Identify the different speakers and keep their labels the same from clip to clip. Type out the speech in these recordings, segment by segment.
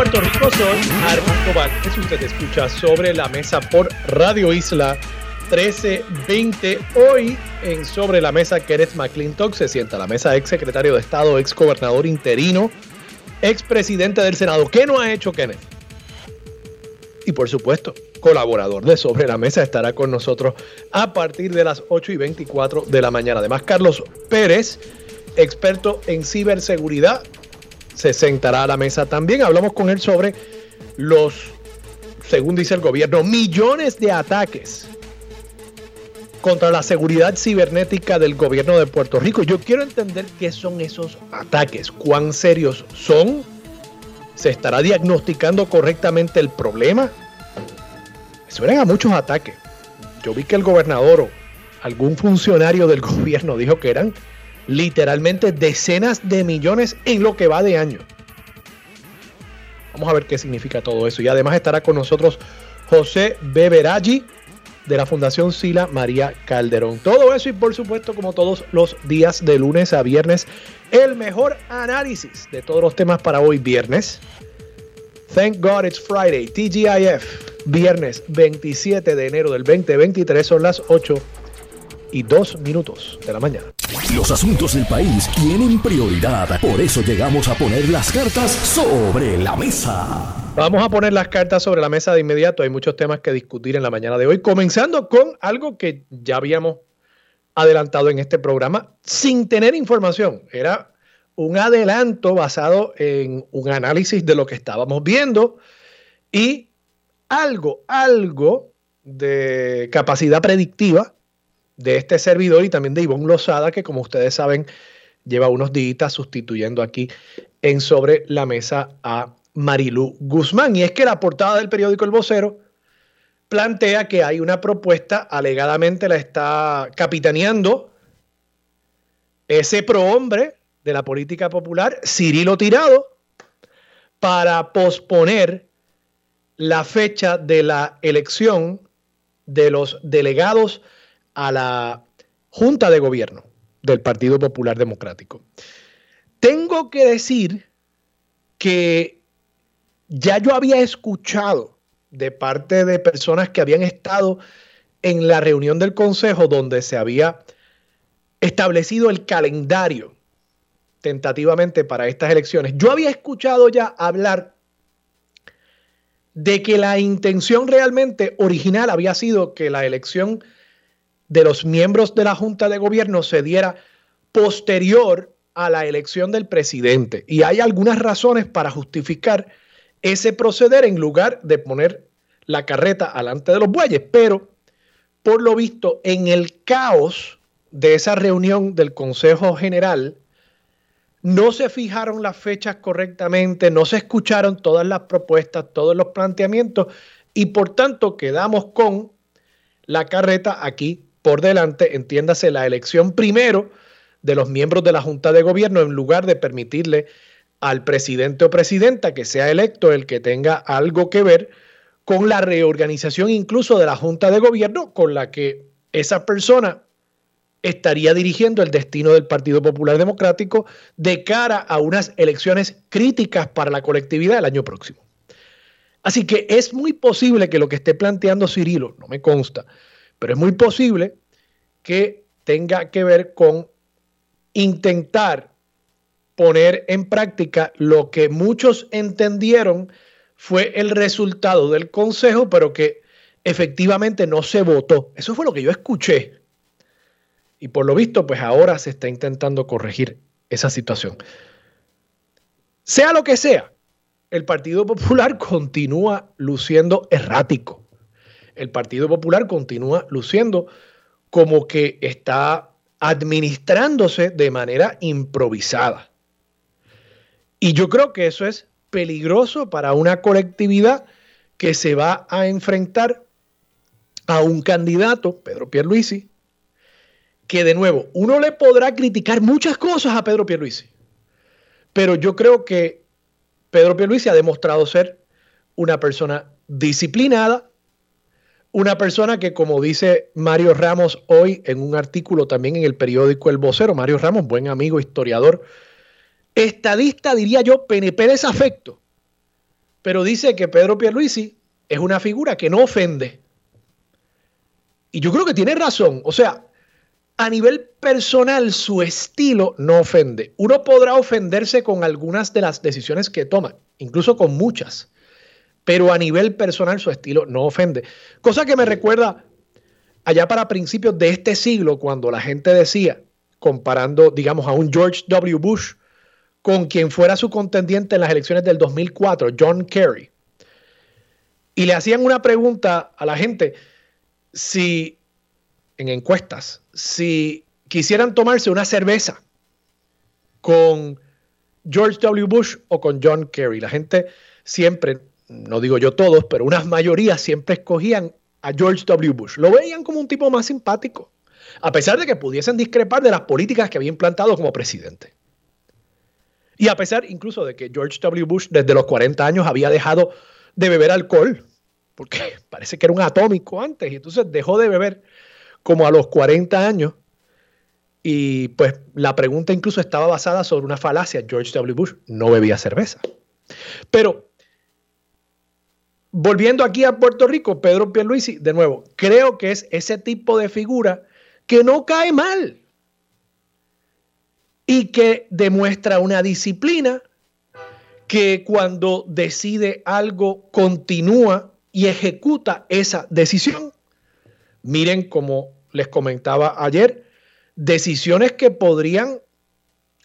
Speaker 1: Puerto Rico soy Armando Valdés. Usted escucha sobre la mesa por Radio Isla 1320. Hoy en Sobre la Mesa, Kenneth McClintock se sienta a la mesa, ex secretario de Estado, ex gobernador interino, ex presidente del Senado. ¿Qué no ha hecho Kenneth? Y por supuesto, colaborador de Sobre la Mesa estará con nosotros a partir de las 8 y 24 de la mañana. Además, Carlos Pérez, experto en ciberseguridad, se sentará a la mesa también. Hablamos con él sobre los, según dice el gobierno, millones de ataques contra la seguridad cibernética del gobierno de Puerto Rico. Yo quiero entender qué son esos ataques, cuán serios son. ¿Se estará diagnosticando correctamente el problema? Suelen a muchos ataques. Yo vi que el gobernador o algún funcionario del gobierno dijo que eran literalmente decenas de millones en lo que va de año. Vamos a ver qué significa todo eso. Y además estará con nosotros José Beberaggi de la Fundación Sila María Calderón. Todo eso y por supuesto como todos los días de lunes a viernes, el mejor análisis de todos los temas para hoy viernes. Thank God it's Friday, TGIF, viernes 27 de enero del 2023, son las 8 y 2 minutos de la mañana.
Speaker 2: Los asuntos del país tienen prioridad, por eso llegamos a poner las cartas sobre la mesa.
Speaker 1: Vamos a poner las cartas sobre la mesa de inmediato. Hay muchos temas que discutir en la mañana de hoy, comenzando con algo que ya habíamos adelantado en este programa sin tener información. Era un adelanto basado en un análisis de lo que estábamos viendo y algo, algo de capacidad predictiva de este servidor y también de Ivonne Lozada, que como ustedes saben, lleva unos días sustituyendo aquí en Sobre la Mesa a Marilu Guzmán. Y es que la portada del periódico El Vocero plantea que hay una propuesta, alegadamente la está capitaneando ese prohombre de la política popular, Cirilo Tirado, para posponer la fecha de la elección de los delegados a la Junta de Gobierno del Partido Popular Democrático. Tengo que decir que ya yo había escuchado de parte de personas que habían estado en la reunión del Consejo donde se había establecido el calendario tentativamente para estas elecciones. Yo había escuchado ya hablar de que la intención realmente original había sido que la elección de los miembros de la Junta de Gobierno se diera posterior a la elección del presidente. Y hay algunas razones para justificar ese proceder en lugar de poner la carreta alante de los bueyes. Pero, por lo visto, en el caos de esa reunión del Consejo General, no se fijaron las fechas correctamente, no se escucharon todas las propuestas, todos los planteamientos y por tanto quedamos con la carreta aquí por delante, entiéndase la elección primero de los miembros de la Junta de Gobierno en lugar de permitirle al presidente o presidenta que sea electo el que tenga algo que ver con la reorganización incluso de la Junta de Gobierno con la que esa persona estaría dirigiendo el destino del Partido Popular Democrático de cara a unas elecciones críticas para la colectividad el año próximo. Así que es muy posible que lo que esté planteando Cirilo, no me consta, pero es muy posible que tenga que ver con intentar poner en práctica lo que muchos entendieron fue el resultado del Consejo, pero que efectivamente no se votó. Eso fue lo que yo escuché. Y por lo visto, pues ahora se está intentando corregir esa situación. Sea lo que sea, el Partido Popular continúa luciendo errático el Partido Popular continúa luciendo como que está administrándose de manera improvisada. Y yo creo que eso es peligroso para una colectividad que se va a enfrentar a un candidato, Pedro Pierluisi, que de nuevo, uno le podrá criticar muchas cosas a Pedro Pierluisi, pero yo creo que Pedro Pierluisi ha demostrado ser una persona disciplinada, una persona que, como dice Mario Ramos hoy en un artículo también en el periódico El Vocero, Mario Ramos, buen amigo, historiador, estadista, diría yo, PNP desafecto, pero dice que Pedro Pierluisi es una figura que no ofende. Y yo creo que tiene razón. O sea, a nivel personal, su estilo no ofende. Uno podrá ofenderse con algunas de las decisiones que toma, incluso con muchas, pero a nivel personal su estilo no ofende. Cosa que me recuerda allá para principios de este siglo, cuando la gente decía, comparando, digamos, a un George W. Bush con quien fuera su contendiente en las elecciones del 2004, John Kerry, y le hacían una pregunta a la gente si en encuestas, si quisieran tomarse una cerveza con George W. Bush o con John Kerry. La gente siempre, no digo yo todos, pero unas mayorías siempre escogían a George W. Bush. Lo veían como un tipo más simpático, a pesar de que pudiesen discrepar de las políticas que había implantado como presidente. Y a pesar incluso de que George W. Bush desde los 40 años había dejado de beber alcohol, porque parece que era un atómico antes, y entonces dejó de beber como a los 40 años. Y pues la pregunta incluso estaba basada sobre una falacia. George W. Bush no bebía cerveza. Pero volviendo aquí a Puerto Rico, Pedro Pierluisi, de nuevo, creo que es ese tipo de figura que no cae mal y que demuestra una disciplina que cuando decide algo continúa y ejecuta esa decisión. Miren, como les comentaba ayer, decisiones que podrían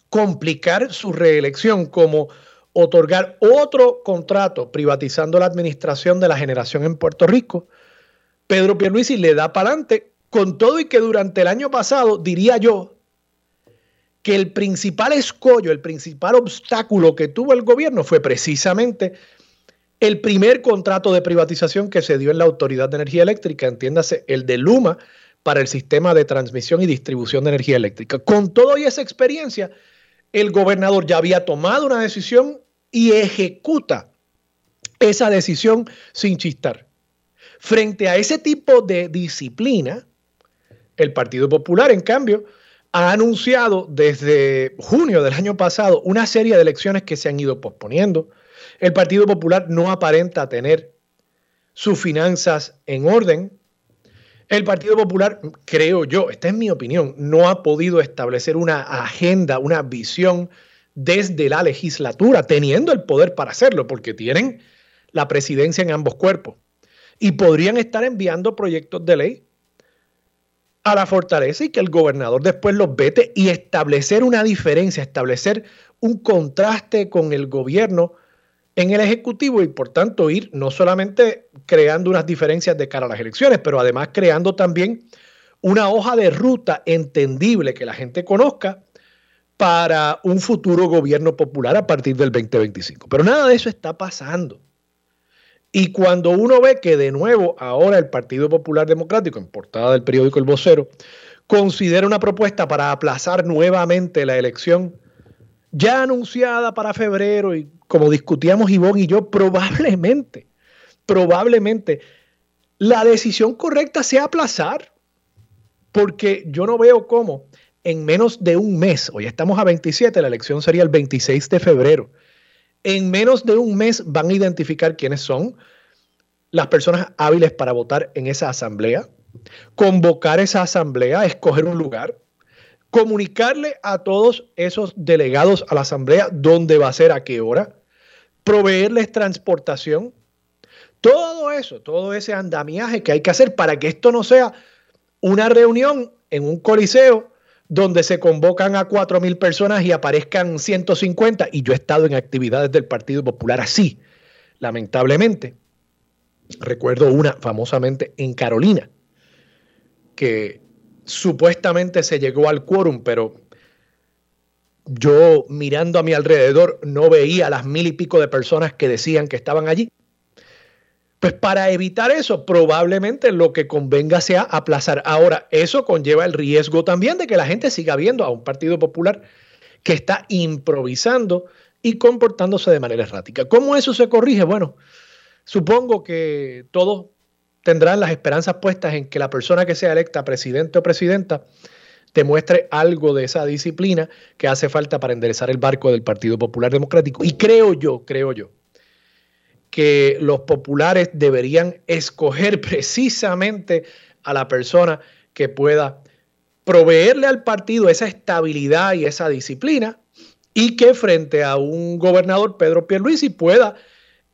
Speaker 1: complicar su reelección, como otorgar otro contrato privatizando la administración de la generación en Puerto Rico. Pedro Pierluisi le da para adelante con todo y que durante el año pasado, diría yo, que el principal escollo, el principal obstáculo que tuvo el gobierno fue precisamente el primer contrato de privatización que se dio en la Autoridad de Energía Eléctrica, entiéndase, el de Luma para el sistema de transmisión y distribución de energía eléctrica. Con toda esa experiencia, el gobernador ya había tomado una decisión y ejecuta esa decisión sin chistar. Frente a ese tipo de disciplina, el Partido Popular, en cambio, ha anunciado desde junio del año pasado una serie de elecciones que se han ido posponiendo el Partido Popular no aparenta tener sus finanzas en orden. El Partido Popular, creo yo, esta es mi opinión, no ha podido establecer una agenda, una visión desde la legislatura, teniendo el poder para hacerlo, porque tienen la presidencia en ambos cuerpos. Y podrían estar enviando proyectos de ley a la fortaleza y que el gobernador después los vete y establecer una diferencia, establecer un contraste con el gobierno en el Ejecutivo y por tanto ir no solamente creando unas diferencias de cara a las elecciones, pero además creando también una hoja de ruta entendible que la gente conozca para un futuro gobierno popular a partir del 2025. Pero nada de eso está pasando. Y cuando uno ve que de nuevo ahora el Partido Popular Democrático, en portada del periódico El Vocero, considera una propuesta para aplazar nuevamente la elección ya anunciada para febrero y como discutíamos Ivonne y yo, probablemente, probablemente la decisión correcta sea aplazar, porque yo no veo cómo en menos de un mes, hoy estamos a 27, la elección sería el 26 de febrero, en menos de un mes van a identificar quiénes son las personas hábiles para votar en esa asamblea, convocar esa asamblea, escoger un lugar, comunicarle a todos esos delegados a la asamblea dónde va a ser, a qué hora, proveerles transportación. Todo eso, todo ese andamiaje que hay que hacer para que esto no sea una reunión en un coliseo donde se convocan a cuatro mil personas y aparezcan 150. Y yo he estado en actividades del Partido Popular así, lamentablemente. Recuerdo una famosamente en Carolina, que supuestamente se llegó al quórum, pero yo mirando a mi alrededor no veía las mil y pico de personas que decían que estaban allí. Pues para evitar eso, probablemente lo que convenga sea aplazar. Ahora, eso conlleva el riesgo también de que la gente siga viendo a un Partido Popular que está improvisando y comportándose de manera errática. ¿Cómo eso se corrige? Bueno, supongo que todos tendrán las esperanzas puestas en que la persona que sea electa presidente o presidenta demuestre algo de esa disciplina que hace falta para enderezar el barco del Partido Popular Democrático. Y creo yo, creo yo, que los populares deberían escoger precisamente a la persona que pueda proveerle al partido esa estabilidad y esa disciplina y que frente a un gobernador Pedro Pierluisi pueda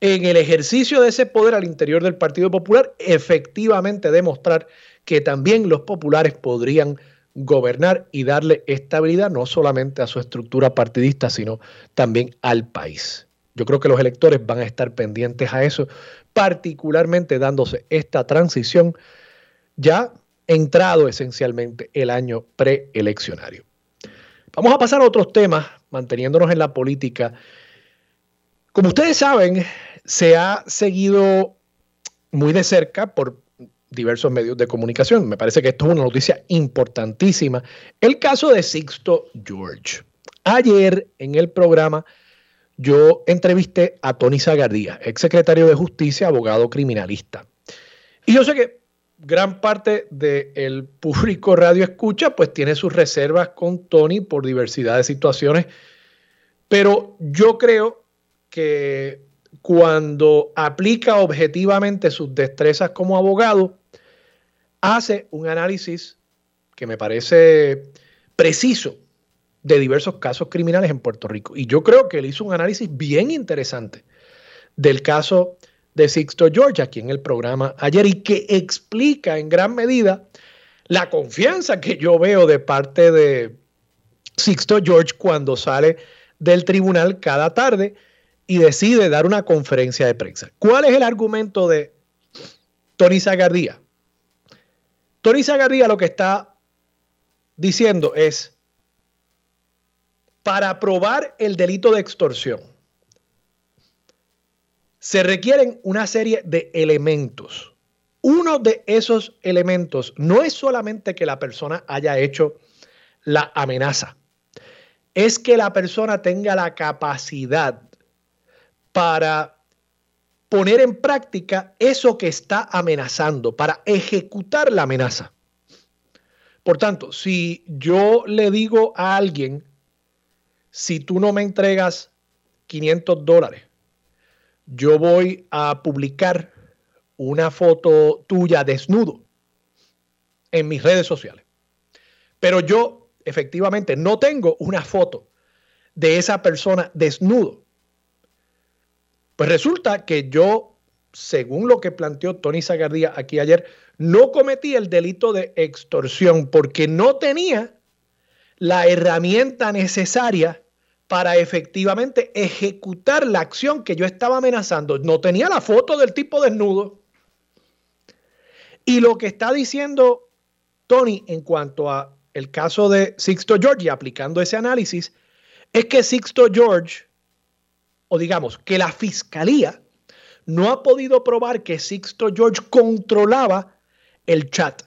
Speaker 1: en el ejercicio de ese poder al interior del Partido Popular efectivamente demostrar que también los populares podrían gobernar y darle estabilidad no solamente a su estructura partidista, sino también al país. Yo creo que los electores van a estar pendientes a eso, particularmente dándose esta transición ya entrado esencialmente el año preeleccionario. Vamos a pasar a otros temas, manteniéndonos en la política. Como ustedes saben, se ha seguido muy de cerca por diversos medios de comunicación. Me parece que esto es una noticia importantísima. El caso de Sixto George. Ayer en el programa yo entrevisté a Tony Zagardía, ex secretario de Justicia, abogado criminalista. Y yo sé que gran parte del público radio escucha, pues tiene sus reservas con Tony por diversidad de situaciones, pero yo creo que cuando aplica objetivamente sus destrezas como abogado, hace un análisis que me parece preciso de diversos casos criminales en Puerto Rico. Y yo creo que él hizo un análisis bien interesante del caso de Sixto George aquí en el programa ayer y que explica en gran medida la confianza que yo veo de parte de Sixto George cuando sale del tribunal cada tarde y decide dar una conferencia de prensa. ¿Cuál es el argumento de Tony Zagardía? Tony Zagardía lo que está diciendo es, para probar el delito de extorsión, se requieren una serie de elementos. Uno de esos elementos no es solamente que la persona haya hecho la amenaza, es que la persona tenga la capacidad para poner en práctica eso que está amenazando, para ejecutar la amenaza. Por tanto, si yo le digo a alguien, si tú no me entregas 500 dólares, yo voy a publicar una foto tuya desnudo en mis redes sociales. Pero yo efectivamente no tengo una foto de esa persona desnudo. Pues resulta que yo, según lo que planteó Tony Zagardía aquí ayer, no cometí el delito de extorsión porque no tenía la herramienta necesaria para efectivamente ejecutar la acción que yo estaba amenazando. No tenía la foto del tipo desnudo. Y lo que está diciendo Tony en cuanto a el caso de Sixto George y aplicando ese análisis es que Sixto George, o digamos que la fiscalía, no ha podido probar que Sixto George controlaba el chat.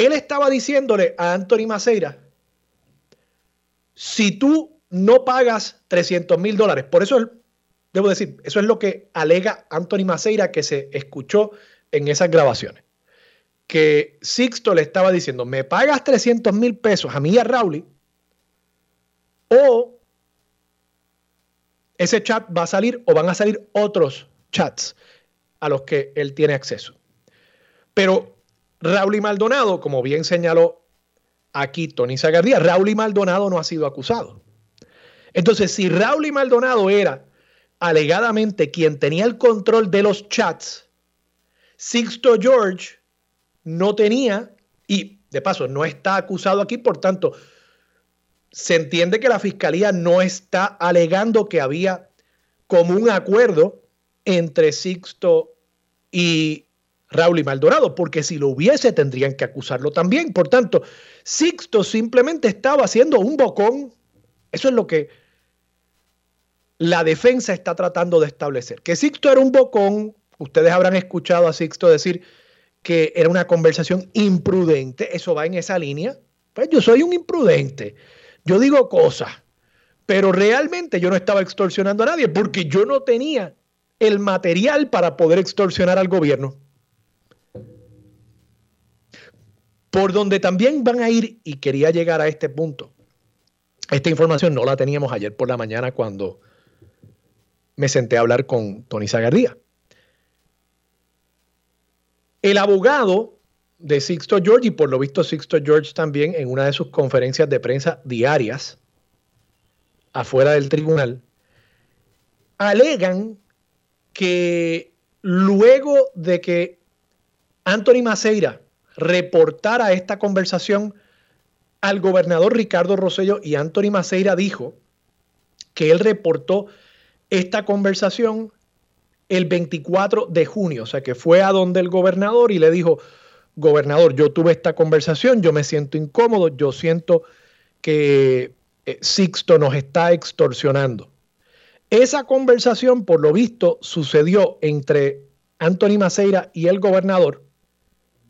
Speaker 1: Él estaba diciéndole a Anthony Maceira, si tú no pagas 300 mil dólares, por eso debo decir, eso es lo que alega Anthony Maceira que se escuchó en esas grabaciones. Que Sixto le estaba diciendo, me pagas 300 mil pesos a mí y a Rowley, o ese chat va a salir o van a salir otros chats a los que él tiene acceso. Pero Raúl y Maldonado, como bien señaló aquí Tony Zagardía. Raúl y Maldonado no ha sido acusado. Entonces, si Raúl y Maldonado era alegadamente quien tenía el control de los chats, Sixto George no tenía, y de paso no está acusado aquí, por tanto, se entiende que la fiscalía no está alegando que había como un acuerdo entre Sixto y Raúl y Maldonado, porque si lo hubiese tendrían que acusarlo también. Por tanto, Sixto simplemente estaba haciendo un bocón. Eso es lo que la defensa está tratando de establecer. Que Sixto era un bocón, ustedes habrán escuchado a Sixto decir que era una conversación imprudente, eso va en esa línea. Pues yo soy un imprudente, yo digo cosas, pero realmente yo no estaba extorsionando a nadie porque yo no tenía el material para poder extorsionar al gobierno. Por donde también van a ir, y quería llegar a este punto, esta información no la teníamos ayer por la mañana cuando me senté a hablar con Tony Zagardía. El abogado de Sixto George, y por lo visto Sixto George también en una de sus conferencias de prensa diarias afuera del tribunal, alegan que luego de que Anthony Maceira reportara esta conversación al gobernador Ricardo Rosello y Anthony Maceira dijo que él reportó esta conversación el 24 de junio, o sea que fue a donde el gobernador y le dijo, gobernador, yo tuve esta conversación, yo me siento incómodo, yo siento que eh, Sixto nos está extorsionando. Esa conversación, por lo visto, sucedió entre Anthony Maceira y el gobernador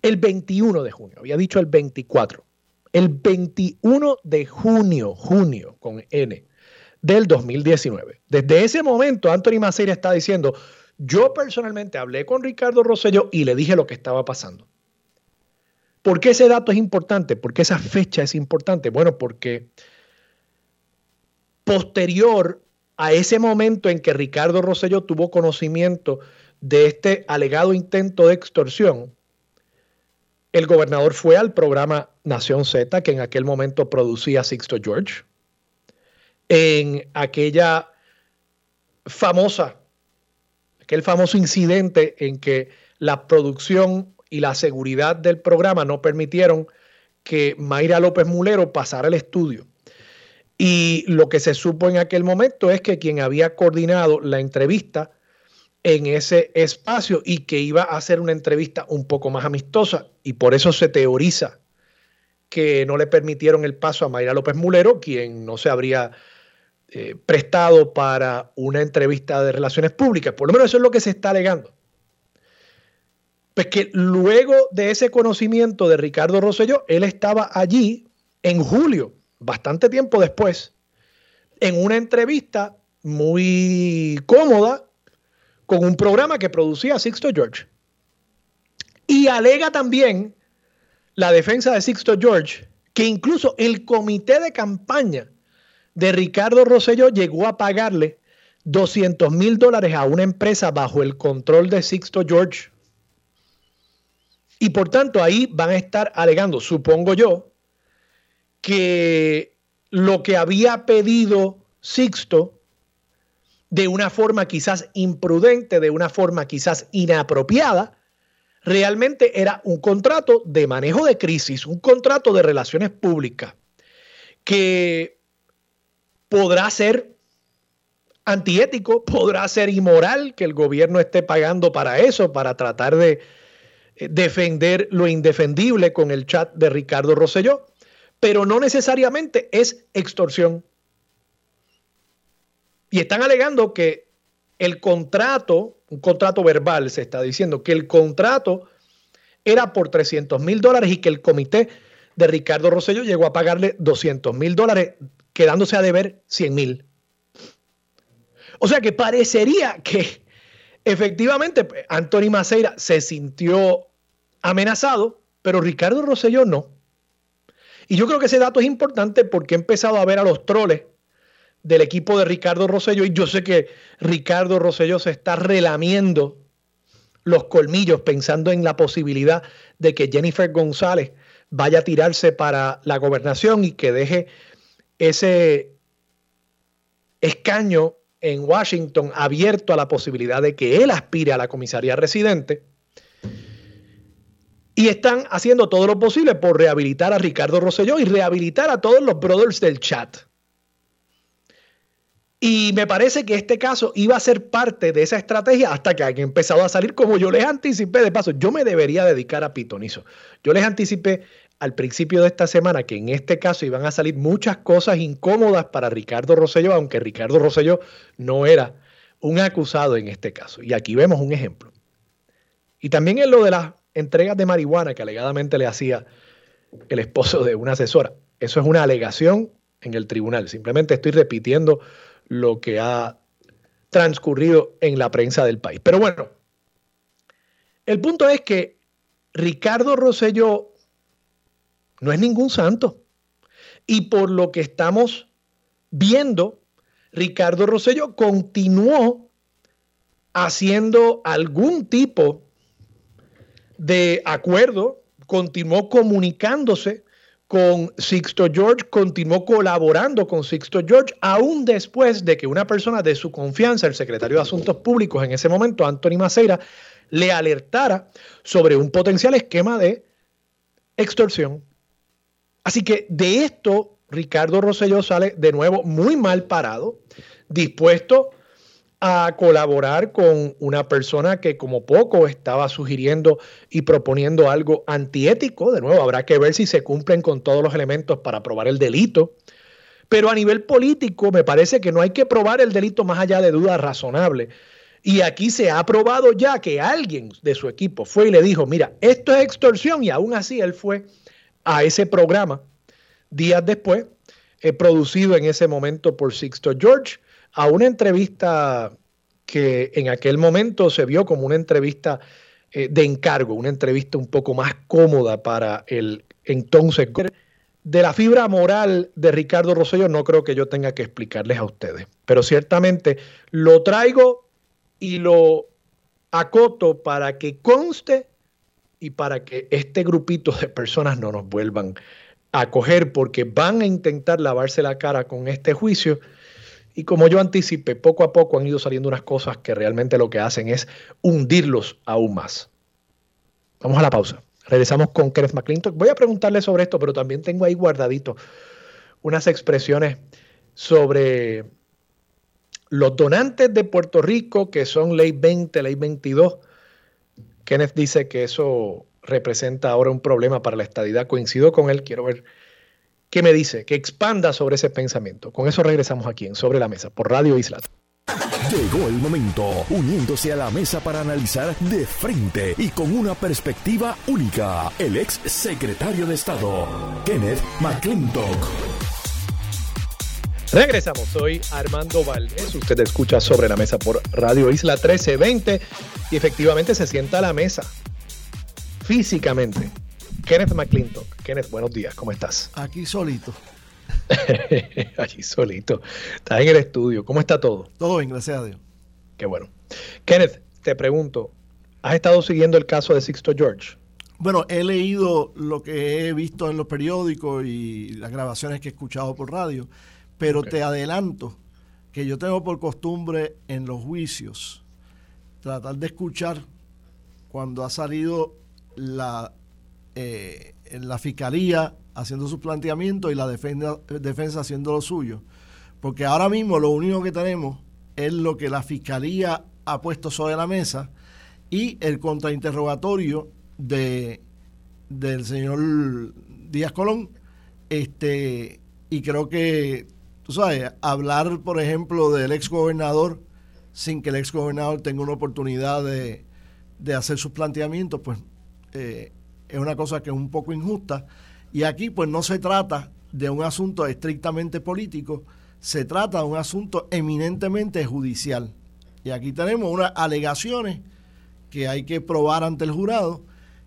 Speaker 1: el 21 de junio, había dicho el 24. El 21 de junio, junio con N, del 2019. Desde ese momento, Anthony Maceira está diciendo, yo personalmente hablé con Ricardo Rosello y le dije lo que estaba pasando. ¿Por qué ese dato es importante? ¿Por qué esa fecha es importante? Bueno, porque posterior a ese momento en que Ricardo Rosello tuvo conocimiento de este alegado intento de extorsión, el gobernador fue al programa Nación Z, que en aquel momento producía Sixto George, en aquella famosa aquel famoso incidente en que la producción y la seguridad del programa no permitieron que Mayra López Mulero pasara el estudio. Y lo que se supo en aquel momento es que quien había coordinado la entrevista en ese espacio y que iba a hacer una entrevista un poco más amistosa y por eso se teoriza que no le permitieron el paso a Mayra López Mulero, quien no se habría eh, prestado para una entrevista de relaciones públicas. Por lo menos eso es lo que se está alegando. Pues que luego de ese conocimiento de Ricardo Rosselló, él estaba allí en julio, bastante tiempo después, en una entrevista muy cómoda con un programa que producía Sixto George. Y alega también la defensa de Sixto George que incluso el comité de campaña de Ricardo Rosselló llegó a pagarle 200 mil dólares a una empresa bajo el control de Sixto George. Y por tanto ahí van a estar alegando, supongo yo, que lo que había pedido Sixto de una forma quizás imprudente, de una forma quizás inapropiada, realmente era un contrato de manejo de crisis, un contrato de relaciones públicas, que podrá ser antiético, podrá ser inmoral que el gobierno esté pagando para eso, para tratar de eh, defender lo indefendible con el chat de Ricardo Rosselló, pero no necesariamente es extorsión. Y están alegando que el contrato, un contrato verbal, se está diciendo que el contrato era por 300 mil dólares y que el comité de Ricardo Rosselló llegó a pagarle 200 mil dólares quedándose a deber 100 mil. O sea que parecería que efectivamente Anthony Maceira se sintió amenazado, pero Ricardo Rosselló no. Y yo creo que ese dato es importante porque he empezado a ver a los troles del equipo de Ricardo Rosselló y yo sé que Ricardo Rosselló se está relamiendo los colmillos pensando en la posibilidad de que Jennifer González vaya a tirarse para la gobernación y que deje ese escaño en Washington abierto a la posibilidad de que él aspire a la comisaría residente. Y están haciendo todo lo posible por rehabilitar a Ricardo Rosselló y rehabilitar a todos los brothers del chat. Y me parece que este caso iba a ser parte de esa estrategia hasta que han empezado a salir como yo les anticipé. De paso, yo me debería dedicar a pitonizo. Yo les anticipé al principio de esta semana que en este caso iban a salir muchas cosas incómodas para Ricardo Rosselló, aunque Ricardo Rosselló no era un acusado en este caso. Y aquí vemos un ejemplo. Y también en lo de las entregas de marihuana que alegadamente le hacía el esposo de una asesora. Eso es una alegación en el tribunal. Simplemente estoy repitiendo lo que ha transcurrido en la prensa del país. Pero bueno, el punto es que Ricardo Rosselló no es ningún santo. Y por lo que estamos viendo, Ricardo Rosselló continuó haciendo algún tipo de acuerdo, continuó comunicándose con Sixto George, continuó colaborando con Sixto George, aún después de que una persona de su confianza, el secretario de Asuntos Públicos en ese momento, Anthony Maceira, le alertara sobre un potencial esquema de extorsión. Así que de esto, Ricardo Rosselló sale de nuevo muy mal parado, dispuesto a colaborar con una persona que como poco estaba sugiriendo y proponiendo algo antiético. De nuevo, habrá que ver si se cumplen con todos los elementos para probar el delito. Pero a nivel político me parece que no hay que probar el delito más allá de dudas razonables. Y aquí se ha probado ya que alguien de su equipo fue y le dijo, mira, esto es extorsión y aún así él fue a ese programa días después, eh, producido en ese momento por Sixto George a una entrevista que en aquel momento se vio como una entrevista eh, de encargo, una entrevista un poco más cómoda para el entonces. De la fibra moral de Ricardo Rosselló no creo que yo tenga que explicarles a ustedes, pero ciertamente lo traigo y lo acoto para que conste y para que este grupito de personas no nos vuelvan a coger porque van a intentar lavarse la cara con este juicio y como yo anticipé, poco a poco han ido saliendo unas cosas que realmente lo que hacen es hundirlos aún más. Vamos a la pausa. Regresamos con Kenneth McClintock. Voy a preguntarle sobre esto, pero también tengo ahí guardadito unas expresiones sobre los donantes de Puerto Rico, que son ley 20, ley 22. Kenneth dice que eso representa ahora un problema para la estadidad. Coincido con él, quiero ver ¿Qué me dice? Que expanda sobre ese pensamiento. Con eso regresamos aquí en Sobre la Mesa por Radio Isla.
Speaker 2: Llegó el momento, uniéndose a la mesa para analizar de frente y con una perspectiva única, el ex secretario de Estado, Kenneth McClintock.
Speaker 1: Regresamos, soy Armando Valdés, usted escucha sobre la mesa por Radio Isla 1320 y efectivamente se sienta a la mesa físicamente Kenneth McClintock. Kenneth, buenos días, ¿cómo estás?
Speaker 3: Aquí solito.
Speaker 1: Aquí solito. Estás en el estudio. ¿Cómo está todo?
Speaker 3: Todo bien, gracias a Dios.
Speaker 1: Qué bueno. Kenneth, te pregunto, ¿has estado siguiendo el caso de Sixto George?
Speaker 3: Bueno, he leído lo que he visto en los periódicos y las grabaciones que he escuchado por radio, pero te adelanto que yo tengo por costumbre en los juicios tratar de escuchar cuando ha salido la eh, la fiscalía haciendo sus planteamientos y la defensa, defensa haciendo lo suyo. Porque ahora mismo lo único que tenemos es lo que la fiscalía ha puesto sobre la mesa y el contrainterrogatorio de, del señor Díaz Colón. Este, y creo que, tú sabes, hablar, por ejemplo, del ex gobernador sin que el ex gobernador tenga una oportunidad de, de hacer sus planteamientos, pues eh, es una cosa que es un poco injusta. Y aquí pues no se trata de un asunto estrictamente político, se trata de un asunto eminentemente judicial. Y aquí tenemos unas alegaciones que hay que probar ante el jurado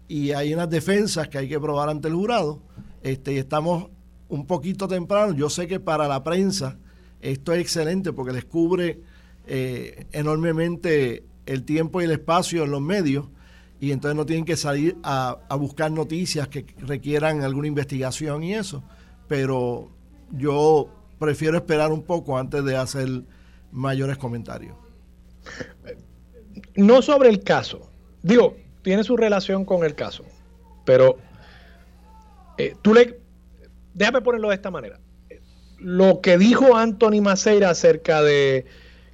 Speaker 3: y hay unas defensas que hay que probar ante el jurado. Este, y estamos un poquito temprano. Yo sé que para la prensa esto es excelente porque les cubre eh, enormemente el tiempo y el espacio en los medios y entonces no tienen que salir a, buscar noticias que requieran alguna investigación y eso. Pero yo prefiero esperar un poco antes de hacer mayores comentarios.
Speaker 1: No sobre el caso. Digo, tiene su relación con el caso. Pero eh, tú le... Déjame ponerlo de esta manera. lo que dijo Anthony Maceira acerca de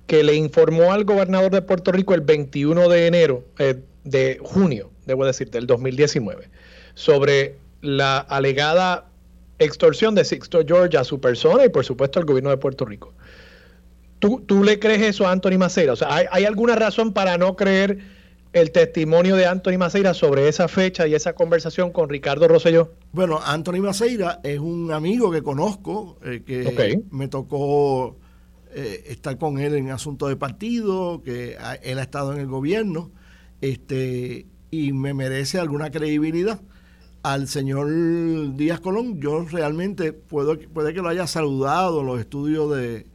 Speaker 1: que le informó al gobernador de Puerto Rico el 21 de enero, eh, de junio, debo decir, del 2019, sobre la alegada extorsión de Sixto George a su persona y por supuesto al gobierno de Puerto Rico. ¿Tú, tú le crees eso a Anthony Maceira? O sea, ¿hay, ¿hay, alguna razón para no creer el testimonio de Anthony Maceira sobre esa fecha y esa conversación con Ricardo Rosselló?
Speaker 3: Bueno, Anthony Maceira es un amigo que conozco, eh, que me tocó eh, estar con él en asuntos de partido, que él ha estado en el gobierno, este, y me merece alguna credibilidad. Al señor Díaz Colón, yo realmente puedo, puede que lo haya saludado en los estudios de,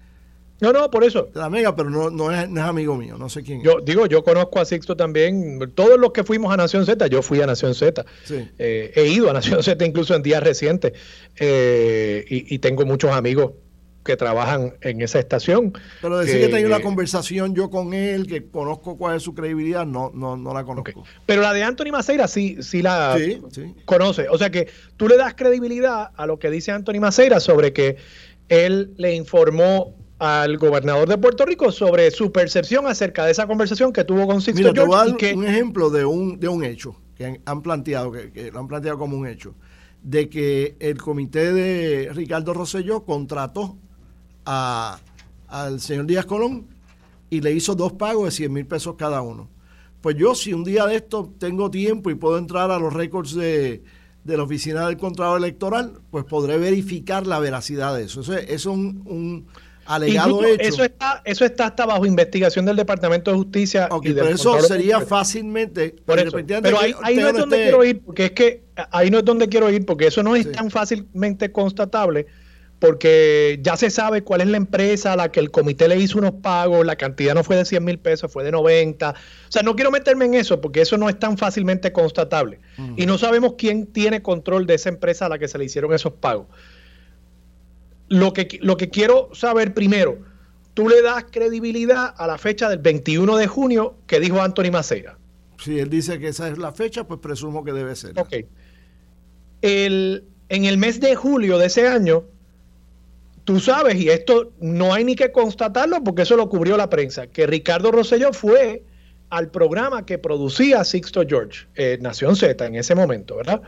Speaker 1: no, no, por eso.
Speaker 3: La Mega, pero no, no, es, amigo mío, no sé quién
Speaker 1: yo, Digo, yo conozco a Sixto también. Todos los que fuimos a Nación Z, yo fui a Nación Z. Eh, he ido a Nación Z incluso en días recientes. Eh, y, tengo muchos amigos que trabajan en esa estación.
Speaker 3: Pero decir que, tengo una conversación yo con él, que conozco cuál es su credibilidad, no, no, no la conozco.
Speaker 1: Pero la de Anthony Maceira sí, sí la conoce. O sea que tú le das credibilidad a lo que dice Anthony Maceira sobre que él le informó al gobernador de Puerto Rico sobre su percepción acerca de esa conversación que tuvo con Sixto
Speaker 3: Mira, George. un ejemplo de un, de un hecho que han planteado, que, lo han planteado como un hecho, de que el comité de Ricardo Rosselló contrató a, al señor Díaz Colón y le hizo dos pagos de 100 mil pesos cada uno. Pues yo, si un día de esto tengo tiempo y puedo entrar a los récords de, de la Oficina del Contrato Electoral, pues podré verificar la veracidad de eso. Eso es, un alegado hecho.
Speaker 1: Eso está, eso está hasta bajo investigación del Departamento de Justicia.
Speaker 3: y pero eso sería fácilmente.
Speaker 1: pero ahí, no es donde quiero ir, porque es que ahí no es donde quiero ir, porque eso no es tan fácilmente constatable, porque ya se sabe cuál es la empresa a la que el comité le hizo unos pagos, la cantidad no fue de 100 mil pesos, fue de 90. O sea, no quiero meterme en eso, porque eso no es tan fácilmente constatable. Y no sabemos quién tiene control de esa empresa a la que se le hicieron esos pagos lo que, lo que quiero saber primero, tú le das credibilidad a la fecha del 21 de junio que dijo Anthony Maceira.
Speaker 3: Si él dice que esa es la fecha, pues presumo que debe ser.
Speaker 1: Ok. El, en el mes de julio de ese año, tú sabes, y esto no hay ni que constatarlo porque eso lo cubrió la prensa, que Ricardo Rosselló fue al programa que producía Sixto George, eh, Nación Z en ese momento, ¿verdad?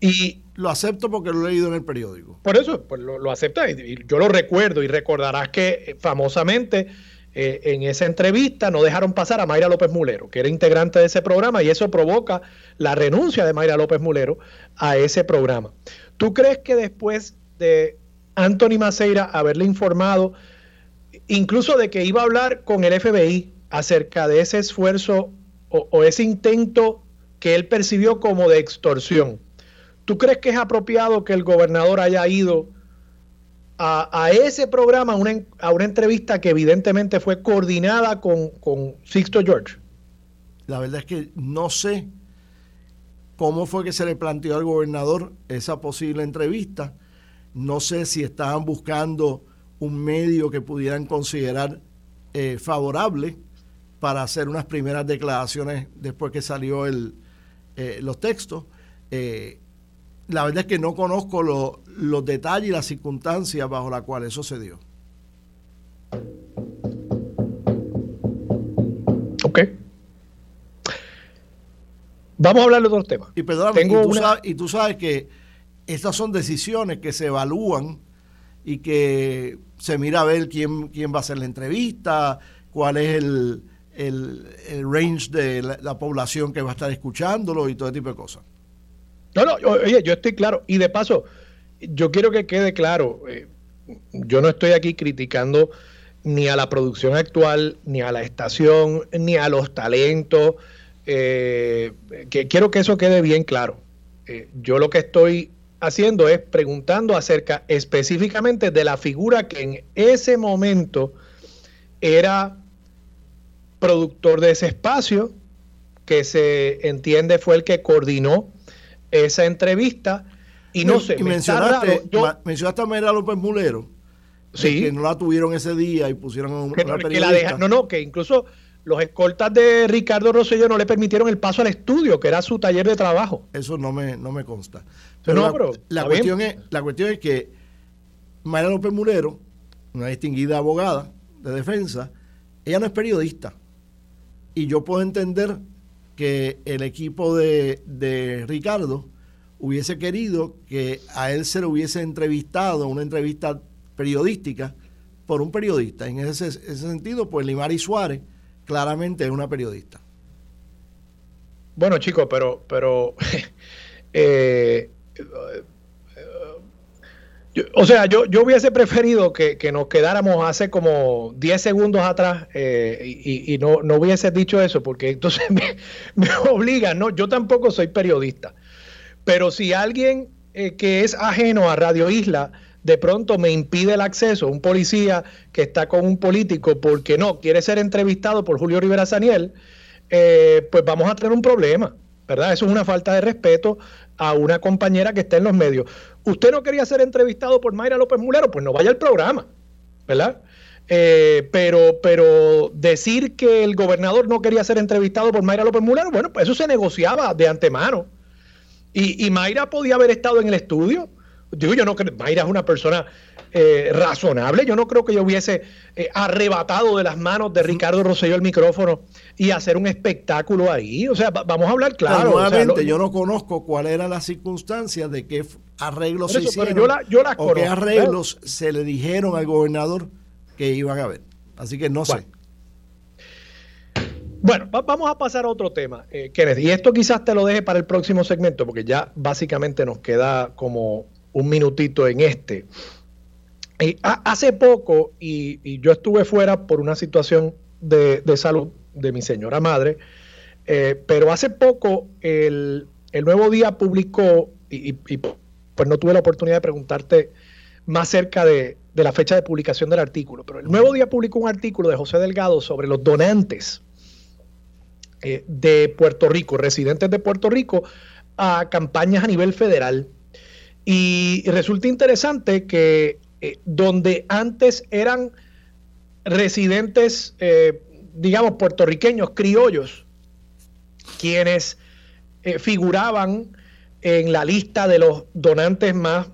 Speaker 3: y lo acepto porque lo he leído en el periódico.
Speaker 1: Por eso, pues lo, acepta y, yo lo recuerdo y recordarás que eh, famosamente eh, en esa entrevista no dejaron pasar a Mayra López Mulero, que era integrante de ese programa y eso provoca la renuncia de Mayra López Mulero a ese programa. ¿Tú crees que después de Anthony Maceira haberle informado incluso de que iba a hablar con el FBI acerca de ese esfuerzo o ese intento que él percibió como de extorsión? ¿Tú crees que es apropiado que el gobernador haya ido a, ese programa, a una entrevista que evidentemente fue coordinada con, con Sixto George?
Speaker 3: La verdad es que no sé cómo fue que se le planteó al gobernador esa posible entrevista. No sé si estaban buscando un medio que pudieran considerar eh, favorable para hacer unas primeras declaraciones después que salió el, eh, los textos. Eh, la verdad es que no conozco los detalles y las circunstancias bajo las cuales eso se dio.
Speaker 1: Ok. Vamos a hablar de otros temas.
Speaker 3: Y perdóname, y, tú sabes, y tú sabes que estas son decisiones que se evalúan y que se mira a ver quién, quién va a hacer la entrevista, cuál es el, range de la, población que va a estar escuchándolo y todo ese tipo de cosas.
Speaker 1: No, no, oye, yo estoy claro. Y de paso, yo quiero que quede claro, eh, yo no estoy aquí criticando ni a la producción actual, ni a la estación, ni a los talentos. Eh, que quiero que eso quede bien claro. Eh, yo lo que estoy haciendo es preguntando acerca específicamente de la figura que en ese momento era productor de ese espacio, que se entiende fue el que coordinó esa entrevista y no sé.
Speaker 3: Y mencionaste, mencionaste a Mayra López Mulero. Sí. Que no la tuvieron ese día y pusieron a una
Speaker 1: periodista. no, no, que incluso los escoltas de Ricardo Rosselló no le permitieron el paso al estudio, que era su taller de trabajo.
Speaker 3: Eso no me, no me consta. Pero, la, cuestión es, la cuestión es que Mayra López Mulero, una distinguida abogada de defensa, ella no es periodista. Y yo puedo entender que el equipo de, de Ricardo hubiese querido que a él se le hubiese entrevistado, una entrevista periodística, por un periodista. En ese, ese sentido, pues Limari Suárez claramente es una periodista.
Speaker 1: Bueno, chicos, pero, pero eh, o sea, yo, yo hubiese preferido que, nos quedáramos hace como 10 segundos atrás eh, y, no, no, hubiese dicho eso, porque entonces me, me, obliga, ¿no? Yo tampoco soy periodista, pero si alguien eh, que es ajeno a Radio Isla de pronto me impide el acceso, un policía que está con un político porque no quiere ser entrevistado por Julio Rivera Saniel, eh, pues vamos a tener un problema, ¿verdad? Eso es una falta de respeto a una compañera que está en los medios. Usted no quería ser entrevistado por Mayra López Mulero, pues no vaya al programa, ¿verdad? Eh, pero, pero decir que el gobernador no quería ser entrevistado por Mayra López Mulero, bueno, pues eso se negociaba de antemano. Y, y Mayra podía haber estado en el estudio Digo, yo no creo, Mayra es una persona eh, razonable. Yo no creo que yo hubiese eh, arrebatado de las manos de Ricardo Rosselló el micrófono y hacer un espectáculo ahí. O sea, vamos a hablar claro.
Speaker 3: nuevamente, yo no conozco cuál era la circunstancia de qué arreglos se hicieron. Yo o qué arreglos se le dijeron al gobernador que iban a haber. Así que no sé.
Speaker 1: Bueno, vamos a pasar a otro tema, eh, Kenneth. Y esto quizás te lo deje para el próximo segmento, porque ya básicamente nos queda como un minutito en este. hace poco, y, yo estuve fuera por una situación de, salud de mi señora madre, eh, pero hace poco el, Nuevo Día publicó, y, pues no tuve la oportunidad de preguntarte más cerca de, la fecha de publicación del artículo, pero el Nuevo Día publicó un artículo de José Delgado sobre los donantes eh, de Puerto Rico, residentes de Puerto Rico, a campañas a nivel federal. Y resulta interesante que eh, donde antes eran residentes, eh, digamos, puertorriqueños, criollos, quienes eh, figuraban en la lista de los donantes más,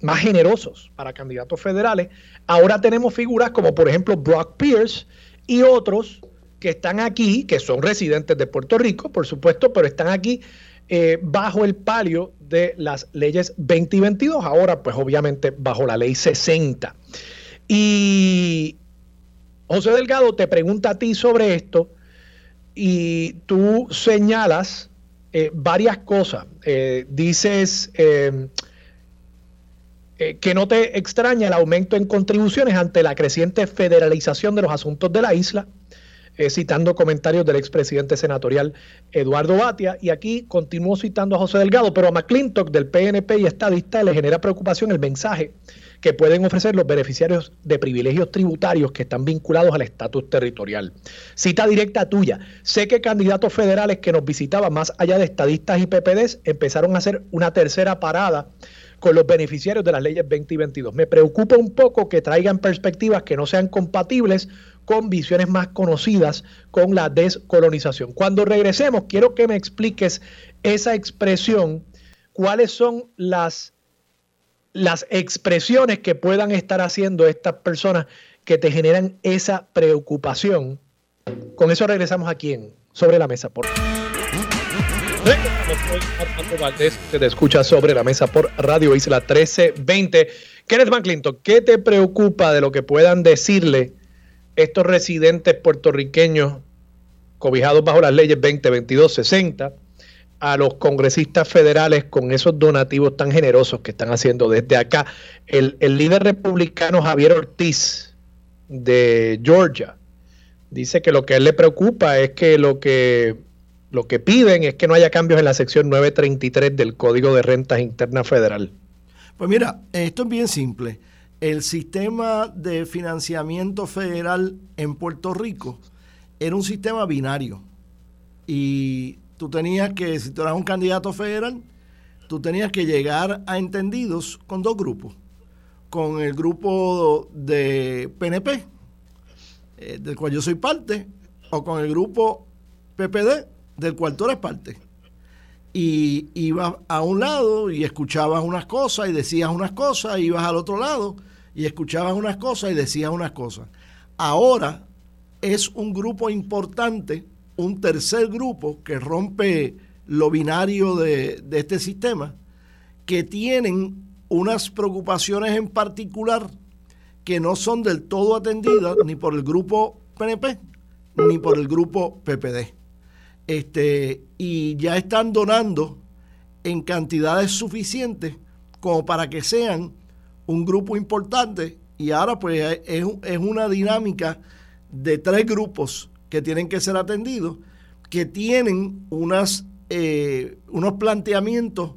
Speaker 1: más generosos para candidatos federales, ahora tenemos figuras como por ejemplo Brock Pierce y otros que están aquí, que son residentes de Puerto Rico, por supuesto, pero están aquí bajo el palio de las leyes 20 y 22, ahora pues obviamente bajo la ley 60. Y José Delgado te pregunta a ti sobre esto y tú señalas eh, varias cosas. Eh, dices eh, que no te extraña el aumento en contribuciones ante la creciente federalización de los asuntos de la isla eh, citando comentarios del expresidente senatorial Eduardo Batia. Y aquí continúo citando a José Delgado, pero a McClintock del PNP y estadista le genera preocupación el mensaje que pueden ofrecer los beneficiarios de privilegios tributarios que están vinculados al estatus territorial. Cita directa tuya. Sé que candidatos federales que nos visitaban más allá de estadistas y PPDs empezaron a hacer una tercera parada con los beneficiarios de las leyes 20 y 22. Me preocupa un poco que traigan perspectivas que no sean compatibles con visiones más conocidas con la descolonización. Cuando regresemos, quiero que me expliques esa expresión, cuáles son las, las expresiones que puedan estar haciendo estas personas que te generan esa preocupación. Con eso regresamos aquí en Sobre la Mesa por te escucha sobre la mesa por Radio Isla 1320. Kenneth McClinton, ¿qué te preocupa de lo que puedan decirle estos residentes puertorriqueños cobijados bajo las leyes 20, 60 a los congresistas federales con esos donativos tan generosos que están haciendo desde acá. El, líder republicano Javier Ortiz de Georgia dice que lo que a él le preocupa es que lo que lo que piden es que no haya cambios en la sección 933 del Código de Rentas Internas Federal.
Speaker 3: Pues mira, esto es bien simple el sistema de financiamiento federal en Puerto Rico era un sistema binario. Y tú tenías que, si tú eras un candidato federal, tú tenías que llegar a entendidos con dos grupos. Con el grupo de PNP, eh, del cual yo soy parte, o con el grupo PPD, del cual tú eres parte. y ibas a un lado y escuchabas unas cosas y decías unas cosas, ibas al otro lado y escuchabas unas cosas y decías unas cosas. Ahora es un grupo importante, un tercer grupo que rompe lo binario de, de este sistema, que tienen unas preocupaciones en particular que no son del todo atendidas ni por el grupo PNP ni por el grupo PPD. Este, y ya están donando en cantidades suficientes como para que sean un grupo importante y ahora pues es, es una dinámica de tres grupos que tienen que ser atendidos, que tienen unas, eh, unos planteamientos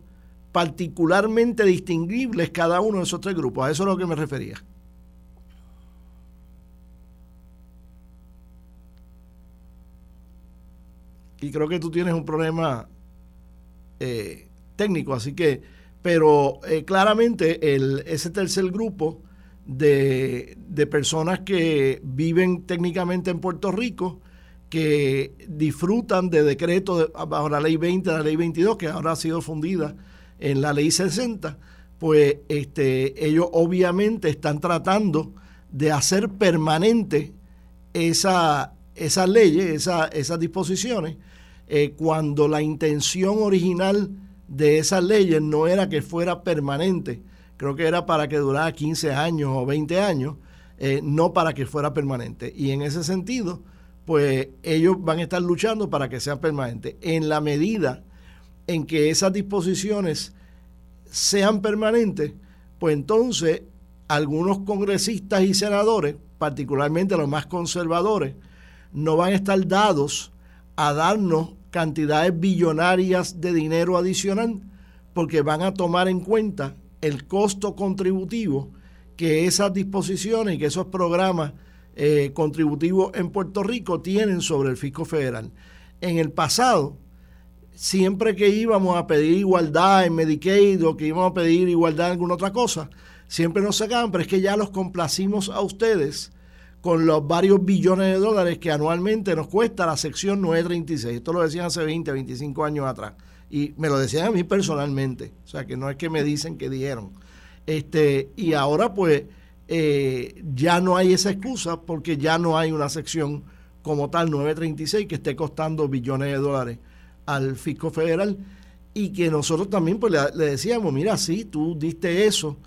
Speaker 3: particularmente distinguibles cada uno de esos tres grupos. A eso es a lo que me refería. Y creo que tú tienes un problema eh, técnico, así que, pero eh, claramente ese tercer grupo de, de personas que viven técnicamente en Puerto Rico, que disfrutan de decretos bajo la ley 20, la ley 22, que ahora ha sido fundida en la ley 60, pues este, ellos obviamente están tratando de hacer permanente esa, esas leyes, esas disposiciones, eh, cuando la intención original de esas leyes no era que fuera permanente, creo que era para que durara 15 años o 20 años, eh, no para que fuera permanente. Y en ese sentido, pues ellos van a estar luchando para que sea permanente. En la medida en que esas disposiciones sean permanentes, pues entonces algunos congresistas y senadores, particularmente los más conservadores, no van a estar dados a darnos cantidades billonarias de dinero adicional porque van a tomar en cuenta el costo contributivo que esas disposiciones y que esos programas eh, contributivos en Puerto Rico tienen sobre el fisco federal. En el pasado, siempre que íbamos a pedir igualdad en Medicaid o que íbamos a pedir igualdad en alguna otra cosa, siempre nos sacaban, pero es que ya los complacimos a ustedes con los varios billones de dólares que anualmente nos cuesta la sección 936. Esto lo decían hace 20, 25 años atrás. Y me lo decían a mí personalmente. O sea, que no es que me dicen que dijeron. Este, y ahora pues eh, ya no hay esa excusa porque ya no hay una sección como tal 936 que esté costando billones de dólares al fisco federal y que nosotros también pues le, decíamos, mira, sí, tú diste eso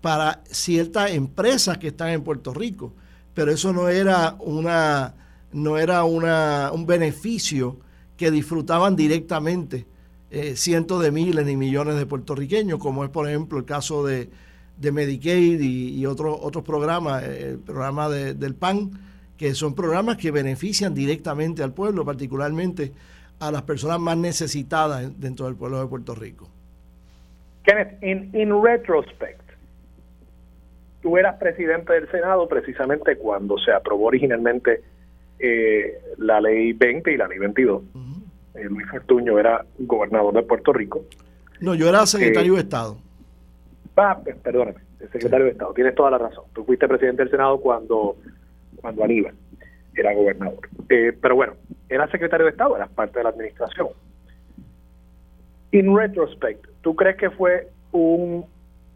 Speaker 3: para ciertas empresas que están en Puerto Rico, pero eso no era una no era una, un beneficio que disfrutaban directamente eh, cientos de miles ni millones de puertorriqueños, como es por ejemplo el caso de, de Medicaid y, otros otros programas, eh, el programa del PAN, que son programas que benefician directamente al pueblo, particularmente a las personas más necesitadas dentro del pueblo de Puerto Rico.
Speaker 1: Kenneth, in, in retrospect, tú eras presidente del Senado precisamente cuando se aprobó originalmente eh, la ley 20 y la ley 22. Eh, Luis Fortuño era gobernador de Puerto Rico.
Speaker 3: No, yo era secretario de eh, Estado.
Speaker 1: Ah, perdóname, secretario de Estado. Tienes toda la razón. Tú fuiste presidente del Senado cuando, cuando Aníbal era gobernador. Eh, pero bueno, era secretario de Estado, era parte de la administración. In retrospect, ¿tú crees que fue un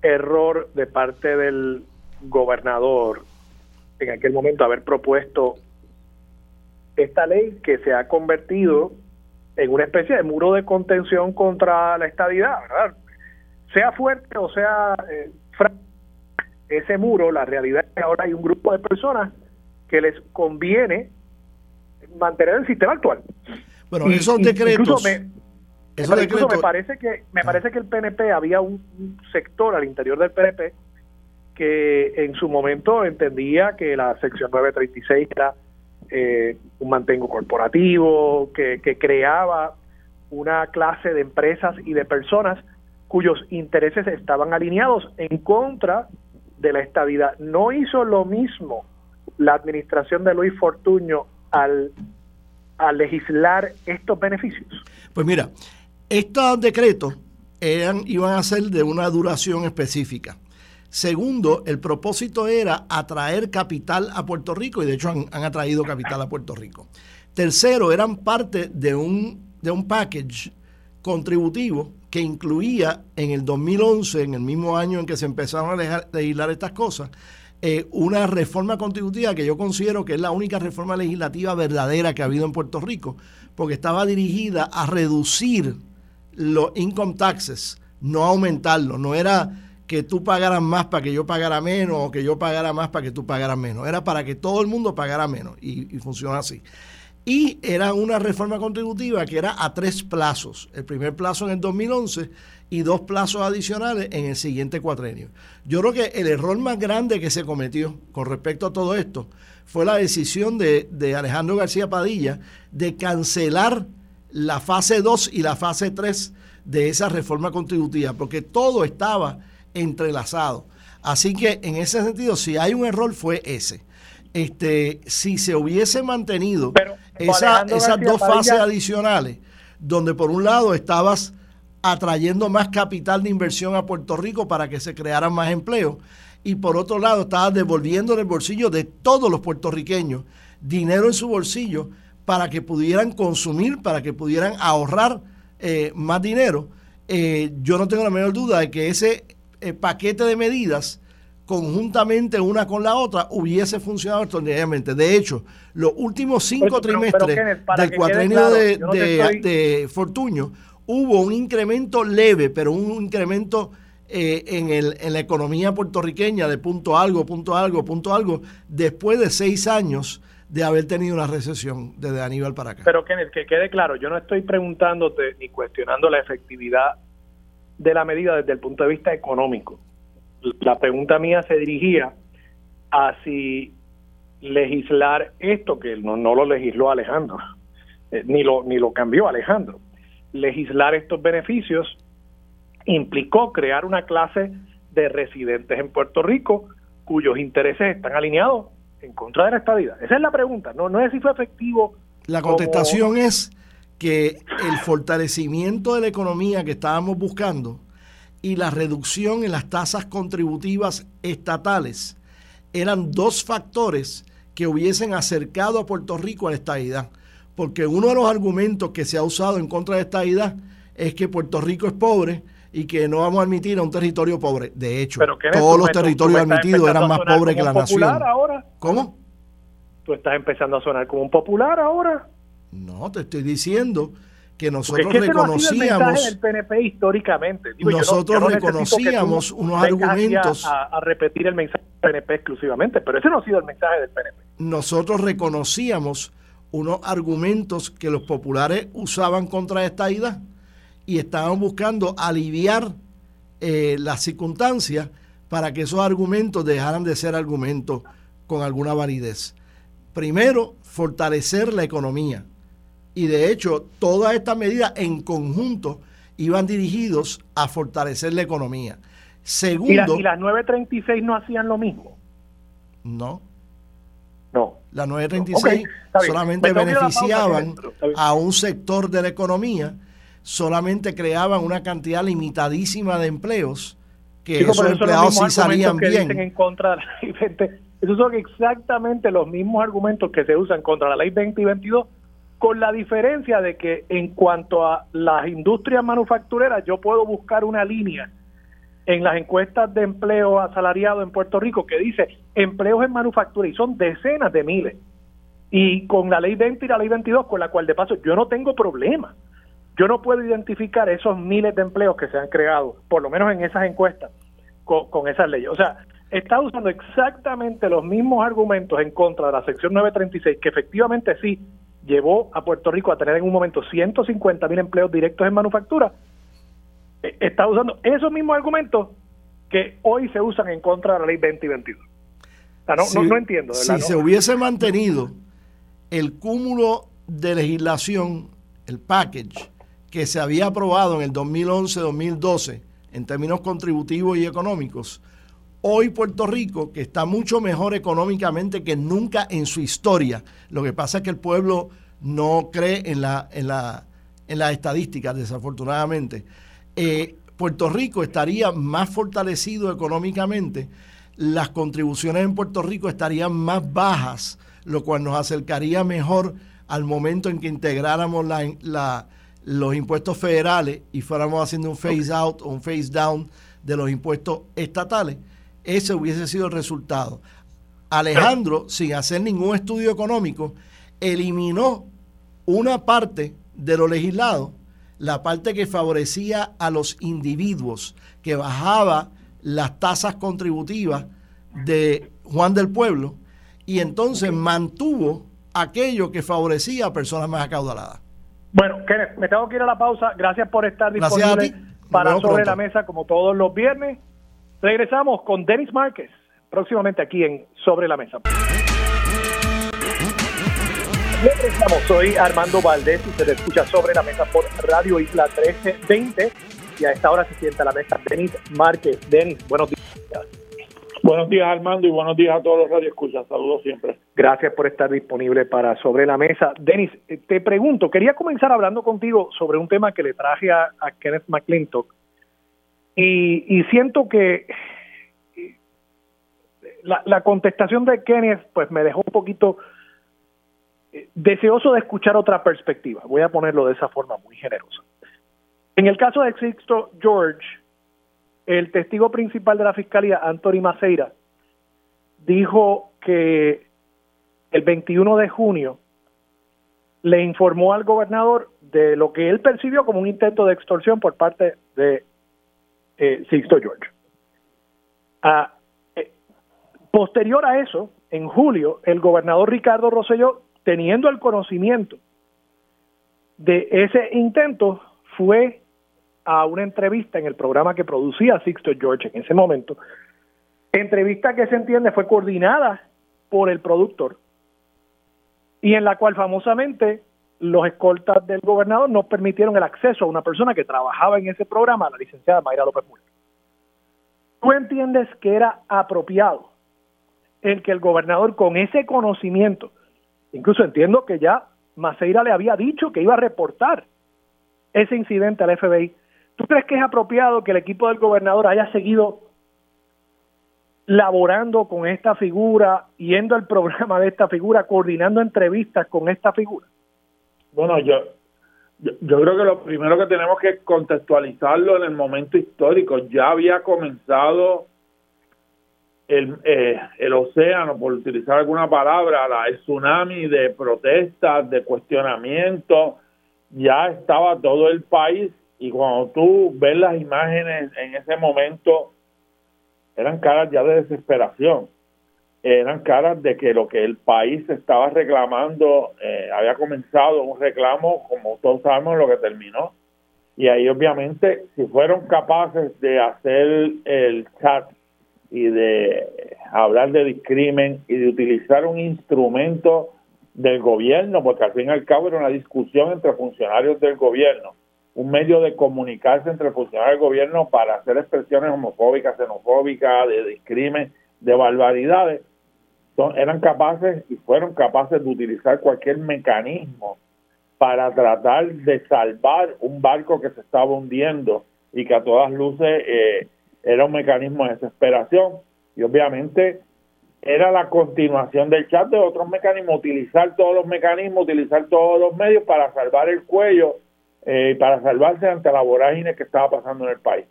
Speaker 1: error de parte del gobernador en aquel momento haber propuesto esta ley que se ha convertido en una especie de muro de contención contra la ¿verdad? Sea fuerte o sea eh, ese muro, la realidad es que ahora hay un grupo de personas que les conviene mantener el sistema actual.
Speaker 3: Bueno, esos decretos...
Speaker 1: Me, me parece que me parece que el PNP había un, sector al interior del PNP que en su momento entendía que la sección 936 era eh, un mantengo corporativo, que, creaba una clase de empresas y de personas cuyos intereses estaban alineados en contra de la estabilidad. No hizo lo mismo la administración de Luis Fortuño al, legislar estos beneficios?
Speaker 3: Pues mira, estos decretos eran, iban a ser de una duración específica. Segundo, el propósito era atraer capital a Puerto Rico y de hecho han, atraído capital a Puerto Rico. Tercero, eran parte de un, de un package contributivo que incluía en el 2011, en el mismo año en que se empezaron a legislar estas cosas, eh, una reforma contributiva que yo considero que es la única reforma legislativa verdadera que ha habido en Puerto Rico, porque estaba dirigida a reducir los income taxes, no aumentarlos, no era que tú pagaras más para que yo pagara menos o que yo pagara más para que tú pagaras menos, era para que todo el mundo pagara menos y, y funciona así. Y era una reforma contributiva que era a tres plazos. El primer plazo en el 2011 y dos plazos adicionales en el siguiente cuatrenio. Yo creo que el error más grande que se cometió con respecto a todo esto fue la decisión de, Alejandro García Padilla de cancelar la fase 2 y la fase 3 de esa reforma contributiva, porque todo estaba entrelazado. Así que en ese sentido, si hay un error, fue ese. Este, si se hubiese mantenido esas dos fases adicionales, donde por un lado estabas atrayendo más capital de inversión a Puerto Rico para que se crearan más empleos, y por otro lado estabas devolviendo en el bolsillo de todos los puertorriqueños dinero en su bolsillo para que pudieran consumir, para que pudieran ahorrar eh, más dinero. Eh, yo no tengo la menor duda de que ese eh, paquete de medidas conjuntamente una con la otra hubiese funcionado extraordinariamente. De hecho, los últimos cinco trimestres del cuatrenio de, de, Fortuño hubo un incremento leve, pero un incremento eh, en, el, en la economía puertorriqueña de punto algo, punto algo, punto algo, después de seis años de haber tenido una recesión desde Aníbal para acá.
Speaker 1: Pero Kenneth, que quede claro, yo no estoy preguntándote ni cuestionando la efectividad de la medida desde el punto de vista económico la pregunta mía se dirigía a si legislar esto, que no, no lo legisló Alejandro, eh, ni, lo, ni lo cambió Alejandro. Legislar estos beneficios implicó crear una clase de residentes en Puerto Rico cuyos intereses están alineados en contra de la estabilidad. Esa es la pregunta, no, no es si fue efectivo.
Speaker 3: La contestación es que el fortalecimiento de la economía que estábamos buscando y la reducción en las tasas contributivas estatales eran dos factores que hubiesen acercado a Puerto Rico a la estabilidad. Porque uno de los argumentos que se ha usado en contra de esta estabilidad es que Puerto Rico es pobre y que no vamos a admitir a un territorio pobre. De hecho, todos los territorios admitidos eran más pobres que la nación.
Speaker 1: Ahora?
Speaker 3: ¿Cómo?
Speaker 1: ¿Tú estás empezando a sonar como un popular ahora?
Speaker 3: No, te estoy diciendo que nosotros reconocíamos
Speaker 1: el PNP históricamente.
Speaker 3: Nosotros reconocíamos unos argumentos.
Speaker 1: a, repetir el mensaje del PNP exclusivamente pero ese no ha sido el mensaje del PNP
Speaker 3: nosotros reconocíamos unos argumentos que los populares usaban contra esta idea y estaban buscando aliviar eh, las circunstancias para que esos argumentos dejaran de ser argumentos con alguna validez. Primero fortalecer la economía y de hecho, todas estas medidas en conjunto iban dirigidos a fortalecer la economía. Segundo.
Speaker 1: ¿Y, las 936 no hacían lo mismo?
Speaker 3: No.
Speaker 1: No.
Speaker 3: Las 936 solamente beneficiaban a un sector de la economía, solamente creaban una cantidad limitadísima de empleos, que esos empleados sí salían bien.
Speaker 1: En contra Esos son exactamente los mismos argumentos que se usan contra la ley 20 y 22 con la diferencia de que en cuanto a las industrias manufactureras, yo puedo buscar una línea en las encuestas de empleo asalariado en Puerto Rico que dice empleos en manufactura y son decenas de miles. Y con la ley 20 y la ley 22, con la cual de paso yo no tengo problema. Yo no puedo identificar esos miles de empleos que se han creado, por lo menos en esas encuestas, con, con esas leyes. O sea, está usando exactamente los mismos argumentos en contra de la sección 936, que efectivamente sí llevó a Puerto Rico a tener en un momento 150 mil empleos directos en manufactura, eh, está usando esos mismos argumentos que hoy se usan en contra de la ley 2022. no, no, entiendo.
Speaker 3: si se hubiese mantenido el cúmulo de legislación, el package que se había aprobado en el 2011-2012 en términos contributivos y económicos, hoy Puerto Rico, que está mucho mejor económicamente que nunca en su historia, lo que pasa es que el pueblo no cree en, la, en, la, en las estadísticas, desafortunadamente. Eh, Puerto Rico estaría más fortalecido económicamente, las contribuciones en Puerto Rico estarían más bajas, lo cual nos acercaría mejor al momento en que integráramos la, los impuestos federales y fuéramos haciendo un phase out o un phase down de los impuestos estatales, ese hubiese sido el resultado. Alejandro, sin hacer ningún estudio económico, eliminó una parte de lo legislado, la parte que favorecía a los individuos, que bajaba las tasas contributivas de Juan del Pueblo, y entonces mantuvo aquello que favorecía a personas más acaudaladas.
Speaker 1: Bueno, Kenneth, me tengo que ir a la pausa. Gracias por estar disponible para Sobre la Mesa como todos los viernes. Regresamos con Denis Márquez próximamente aquí en Sobre la Mesa. Regresamos, soy Armando Valdés y se le escucha Sobre la Mesa por Radio Isla 1320 y a esta hora se sienta a la mesa Denis Márquez. Denis, buenos días.
Speaker 4: Buenos días Armando y buenos días a todos los radioescuchas. Saludos siempre.
Speaker 1: Gracias por estar disponible para Sobre la Mesa. Denis, eh, te pregunto, quería comenzar hablando contigo sobre un tema que le traje a, Kenneth McClintock y, siento que la, la, contestación de Kenneth pues me dejó un poquito eh, deseoso de escuchar otra perspectiva. Voy a ponerlo de esa forma muy generosa. En el caso de Sixto George, el testigo principal de la fiscalía, Anthony Maceira, dijo que el 21 de junio le informó al gobernador de lo que él percibió como un intento de extorsión por parte de eh, Sixto George. Ah, eh, posterior a eso, en julio, el gobernador Ricardo Rosselló, teniendo el conocimiento de ese intento, fue a una entrevista en el programa que producía Sixto George en ese momento, entrevista que se entiende fue coordinada por el productor y en la cual famosamente los escoltas del gobernador no permitieron el acceso a una persona que trabajaba en ese programa, la licenciada Mayra López Murray. ¿Tú entiendes que era apropiado el que el gobernador con ese conocimiento, incluso entiendo que ya Maceira le había dicho que iba a reportar ese incidente al FBI, ¿Tú crees que es apropiado que el equipo del gobernador haya seguido laborando con esta figura, yendo al programa de esta figura, coordinando entrevistas con esta figura?
Speaker 4: Bueno, yo, yo, creo que lo primero que tenemos que contextualizarlo en el momento histórico. Ya había comenzado el, eh, el océano, por utilizar alguna palabra, la, el tsunami de protestas, de cuestionamiento. Ya estaba todo el país y cuando tú ves las imágenes en ese momento, eran caras ya de desesperación, eran caras de que lo que el país estaba reclamando, eh, había comenzado un reclamo, como todos sabemos, lo que terminó. Y ahí obviamente, si fueron capaces de hacer el chat y de hablar de discrimen y de utilizar un instrumento del gobierno, porque al fin y al cabo era una discusión entre funcionarios del gobierno, un medio de comunicarse entre funcionarios del gobierno para hacer expresiones homofóbicas, xenofóbicas, de discrimen, de barbaridades, son, eran capaces y fueron capaces de utilizar cualquier mecanismo para tratar de salvar un barco que se estaba hundiendo y que a todas luces eh, era un mecanismo de desesperación y obviamente era la continuación del chat de otros mecanismos, utilizar todos los mecanismos, utilizar todos los medios para salvar el cuello eh, para salvarse ante la vorágine que estaba pasando en el país.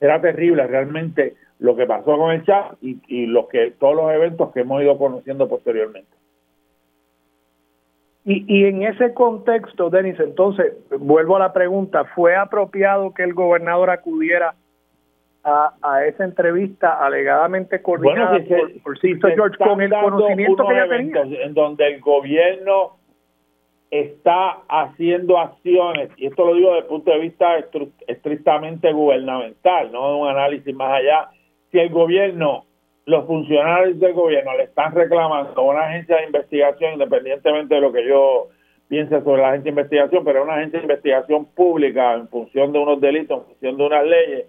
Speaker 4: Era terrible realmente lo que pasó con el chat y, y lo que todos los eventos que hemos ido conociendo posteriormente.
Speaker 1: Y, y en ese contexto, Denis, entonces, vuelvo a la pregunta, ¿fue apropiado que el gobernador acudiera a, a esa entrevista alegadamente coordinada por, George con el conocimiento que ya tenía?
Speaker 4: En donde el gobierno está haciendo acciones, y esto lo digo desde el punto de vista estrictamente gubernamental, no de un análisis más allá, si el gobierno, los funcionarios del gobierno le están reclamando a una agencia de investigación, independientemente de lo que yo piense sobre la agencia de investigación, pero una agencia de investigación pública en función de unos delitos, en función de unas leyes,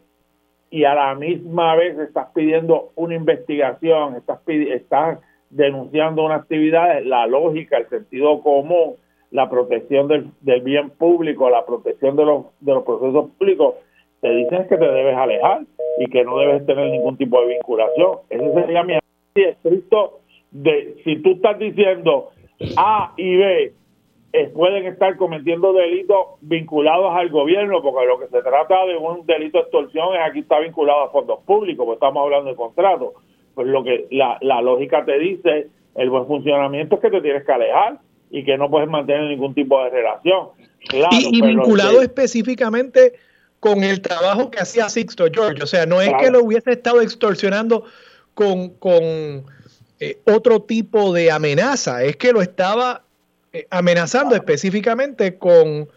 Speaker 4: y a la misma vez estás pidiendo una investigación, estás, estás denunciando una actividad, la lógica, el sentido común, la protección del, del, bien público, la protección de los, de los procesos públicos, te dicen que te debes alejar y que no debes tener ningún tipo de vinculación. Ese sería mi análisis estricto de si tú estás diciendo A y B eh, pueden estar cometiendo delitos vinculados al gobierno, porque lo que se trata de un delito de extorsión es aquí está vinculado a fondos públicos, porque estamos hablando de contratos. Pues lo que la, la lógica te dice, el buen funcionamiento es que te tienes que alejar y que no puedes mantener ningún tipo de relación.
Speaker 1: y, vinculado específicamente con el trabajo que hacía Sixto George, o sea, no es que lo hubiese estado extorsionando con, con eh, otro tipo de amenaza, es que lo estaba eh, amenazando específicamente con,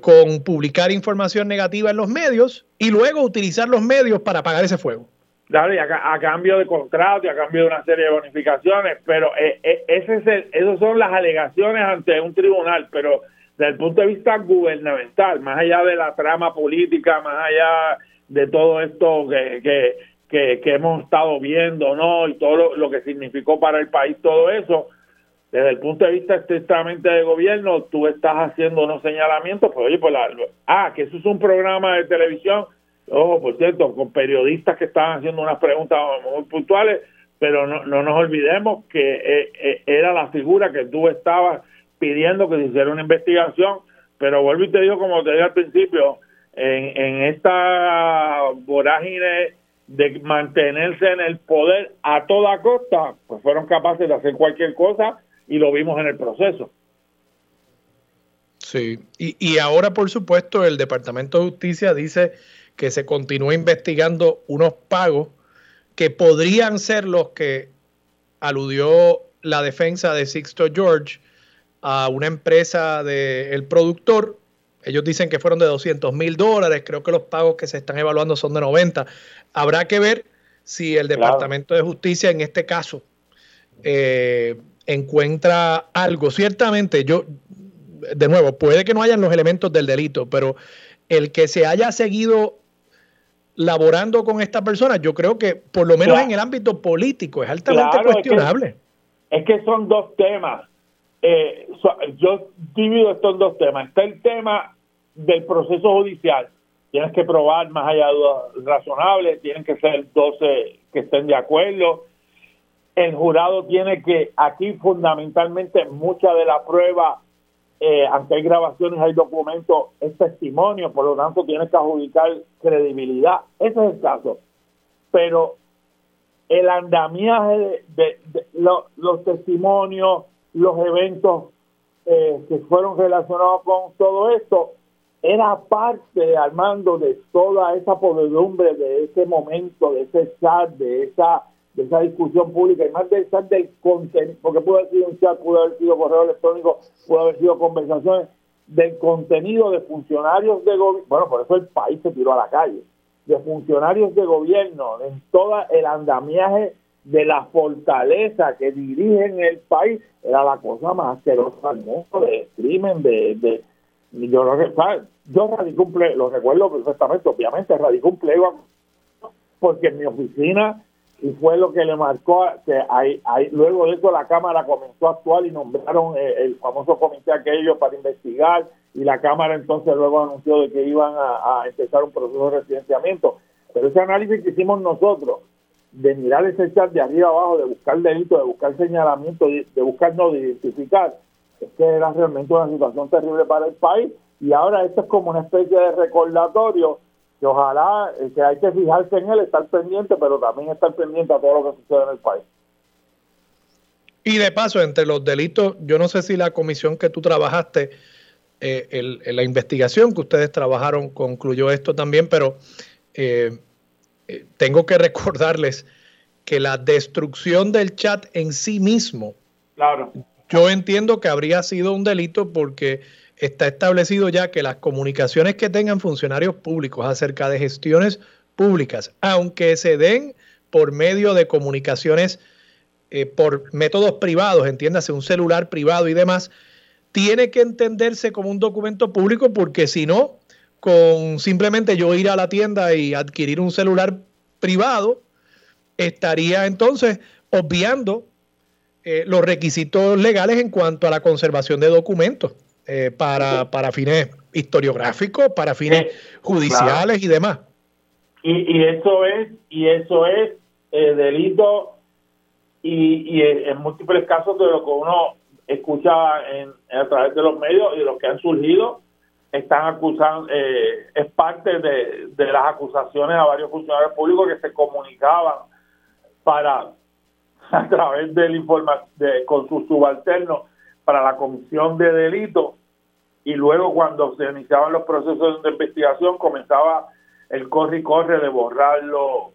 Speaker 1: con publicar información negativa en los medios y luego utilizar los medios para apagar ese fuego.
Speaker 4: Claro, y a, cambio de contrato y a cambio de una serie de bonificaciones, pero eh, eh, ese es el, esas son las alegaciones ante un tribunal, pero desde el punto de vista gubernamental, más allá de la trama política, más allá de todo esto que, que, que, hemos estado viendo, ¿no? Y todo lo, que significó para el país todo eso, desde el punto de vista estrictamente de gobierno, tú estás haciendo unos señalamientos, pues oye, pues la, ah, que eso es un programa de televisión, ojo, por cierto, con periodistas que estaban haciendo unas preguntas muy puntuales, pero no, no nos olvidemos que eh, eh, era la figura que tú estabas pidiendo que se hiciera una investigación, pero vuelvo y te digo, como te dije al principio, en, en esta vorágine de mantenerse en el poder a toda costa, pues fueron capaces de hacer cualquier cosa y lo vimos en el proceso.
Speaker 1: Sí, y, y ahora por supuesto el Departamento de Justicia dice que se continúa investigando unos pagos que podrían ser los que aludió la defensa de Sixto George a una empresa del productor. Ellos dicen que fueron de 200 mil dólares, creo que los pagos que se están evaluando son de 90. Habrá que ver si el Departamento de Justicia en este caso eh, encuentra algo. Ciertamente, yo, de nuevo, puede que no hayan los elementos del delito, pero el que se haya seguido laborando con esta persona, yo creo que por lo menos en el ámbito político es altamente cuestionable.
Speaker 4: Es que, son dos temas. Eh, yo divido estos dos temas. Está el tema del proceso judicial. Tienes que probar más allá de dudas razonables, tienen que ser 12 que estén de acuerdo. El jurado tiene que, aquí fundamentalmente, mucha de la prueba eh, aunque hay grabaciones, hay documentos, es testimonio, por lo tanto tienes que adjudicar credibilidad. Ese es el caso. Pero el andamiaje de, los testimonios, los eventos eh, que fueron relacionados con todo esto, era parte, Armando, de toda esa podredumbre, de ese momento, de ese chat, de esa de esa discusión pública y más del chat del contenido, porque pudo haber sido un chat, pudo haber sido correo electrónico, pudo haber sido conversaciones del contenido de funcionarios de gobierno, bueno, por eso el país se tiró a la calle, de funcionarios de gobierno, en todo el andamiaje de la fortaleza que dirigen el país, era la cosa más asquerosa del mundo, de crimen, de... de yo, yo radicé un lo recuerdo perfectamente, obviamente radicé un pleo porque en mi oficina y fue lo que le marcó que luego de eso la Cámara comenzó a actuar y nombraron eh, el, famoso comité aquello para investigar y la Cámara entonces luego anunció de que iban a, empezar un proceso de residenciamiento. Pero ese análisis que hicimos nosotros, de mirar ese chat de arriba abajo, de buscar delitos, de buscar señalamiento, de, de buscar no, de identificar, es que era realmente una situación terrible para el país y ahora esto es como una especie de recordatorio que ojalá eh, que hay que fijarse en él, estar pendiente, pero también estar pendiente a todo lo que sucede en el país.
Speaker 1: Y de paso, entre los delitos, yo no sé si la comisión que tú trabajaste, eh, la investigación que ustedes trabajaron concluyó esto también, pero eh, tengo que recordarles que la destrucción del chat en sí mismo,
Speaker 4: claro.
Speaker 1: yo entiendo que habría sido un delito porque está establecido ya que las comunicaciones que tengan funcionarios públicos acerca de gestiones públicas, aunque se den por medio de comunicaciones eh, por métodos privados, entiéndase, un celular privado y demás, tiene que entenderse como un documento público porque si no, con simplemente yo ir a la tienda y adquirir un celular privado, estaría entonces obviando eh, los requisitos legales en cuanto a la conservación de documentos. Eh, para, para fines historiográficos, para fines judiciales y demás.
Speaker 4: Y, y, eso es, y eso es eh, delito y, y, en múltiples casos de lo que uno escucha a través de los medios y los que han surgido están acusando, eh, es parte de, las acusaciones a varios funcionarios públicos que se comunicaban para, a través del informa de, con sus subalternos para la comisión de delitos y luego cuando se iniciaban los procesos de investigación comenzaba el corre y corre de borrarlo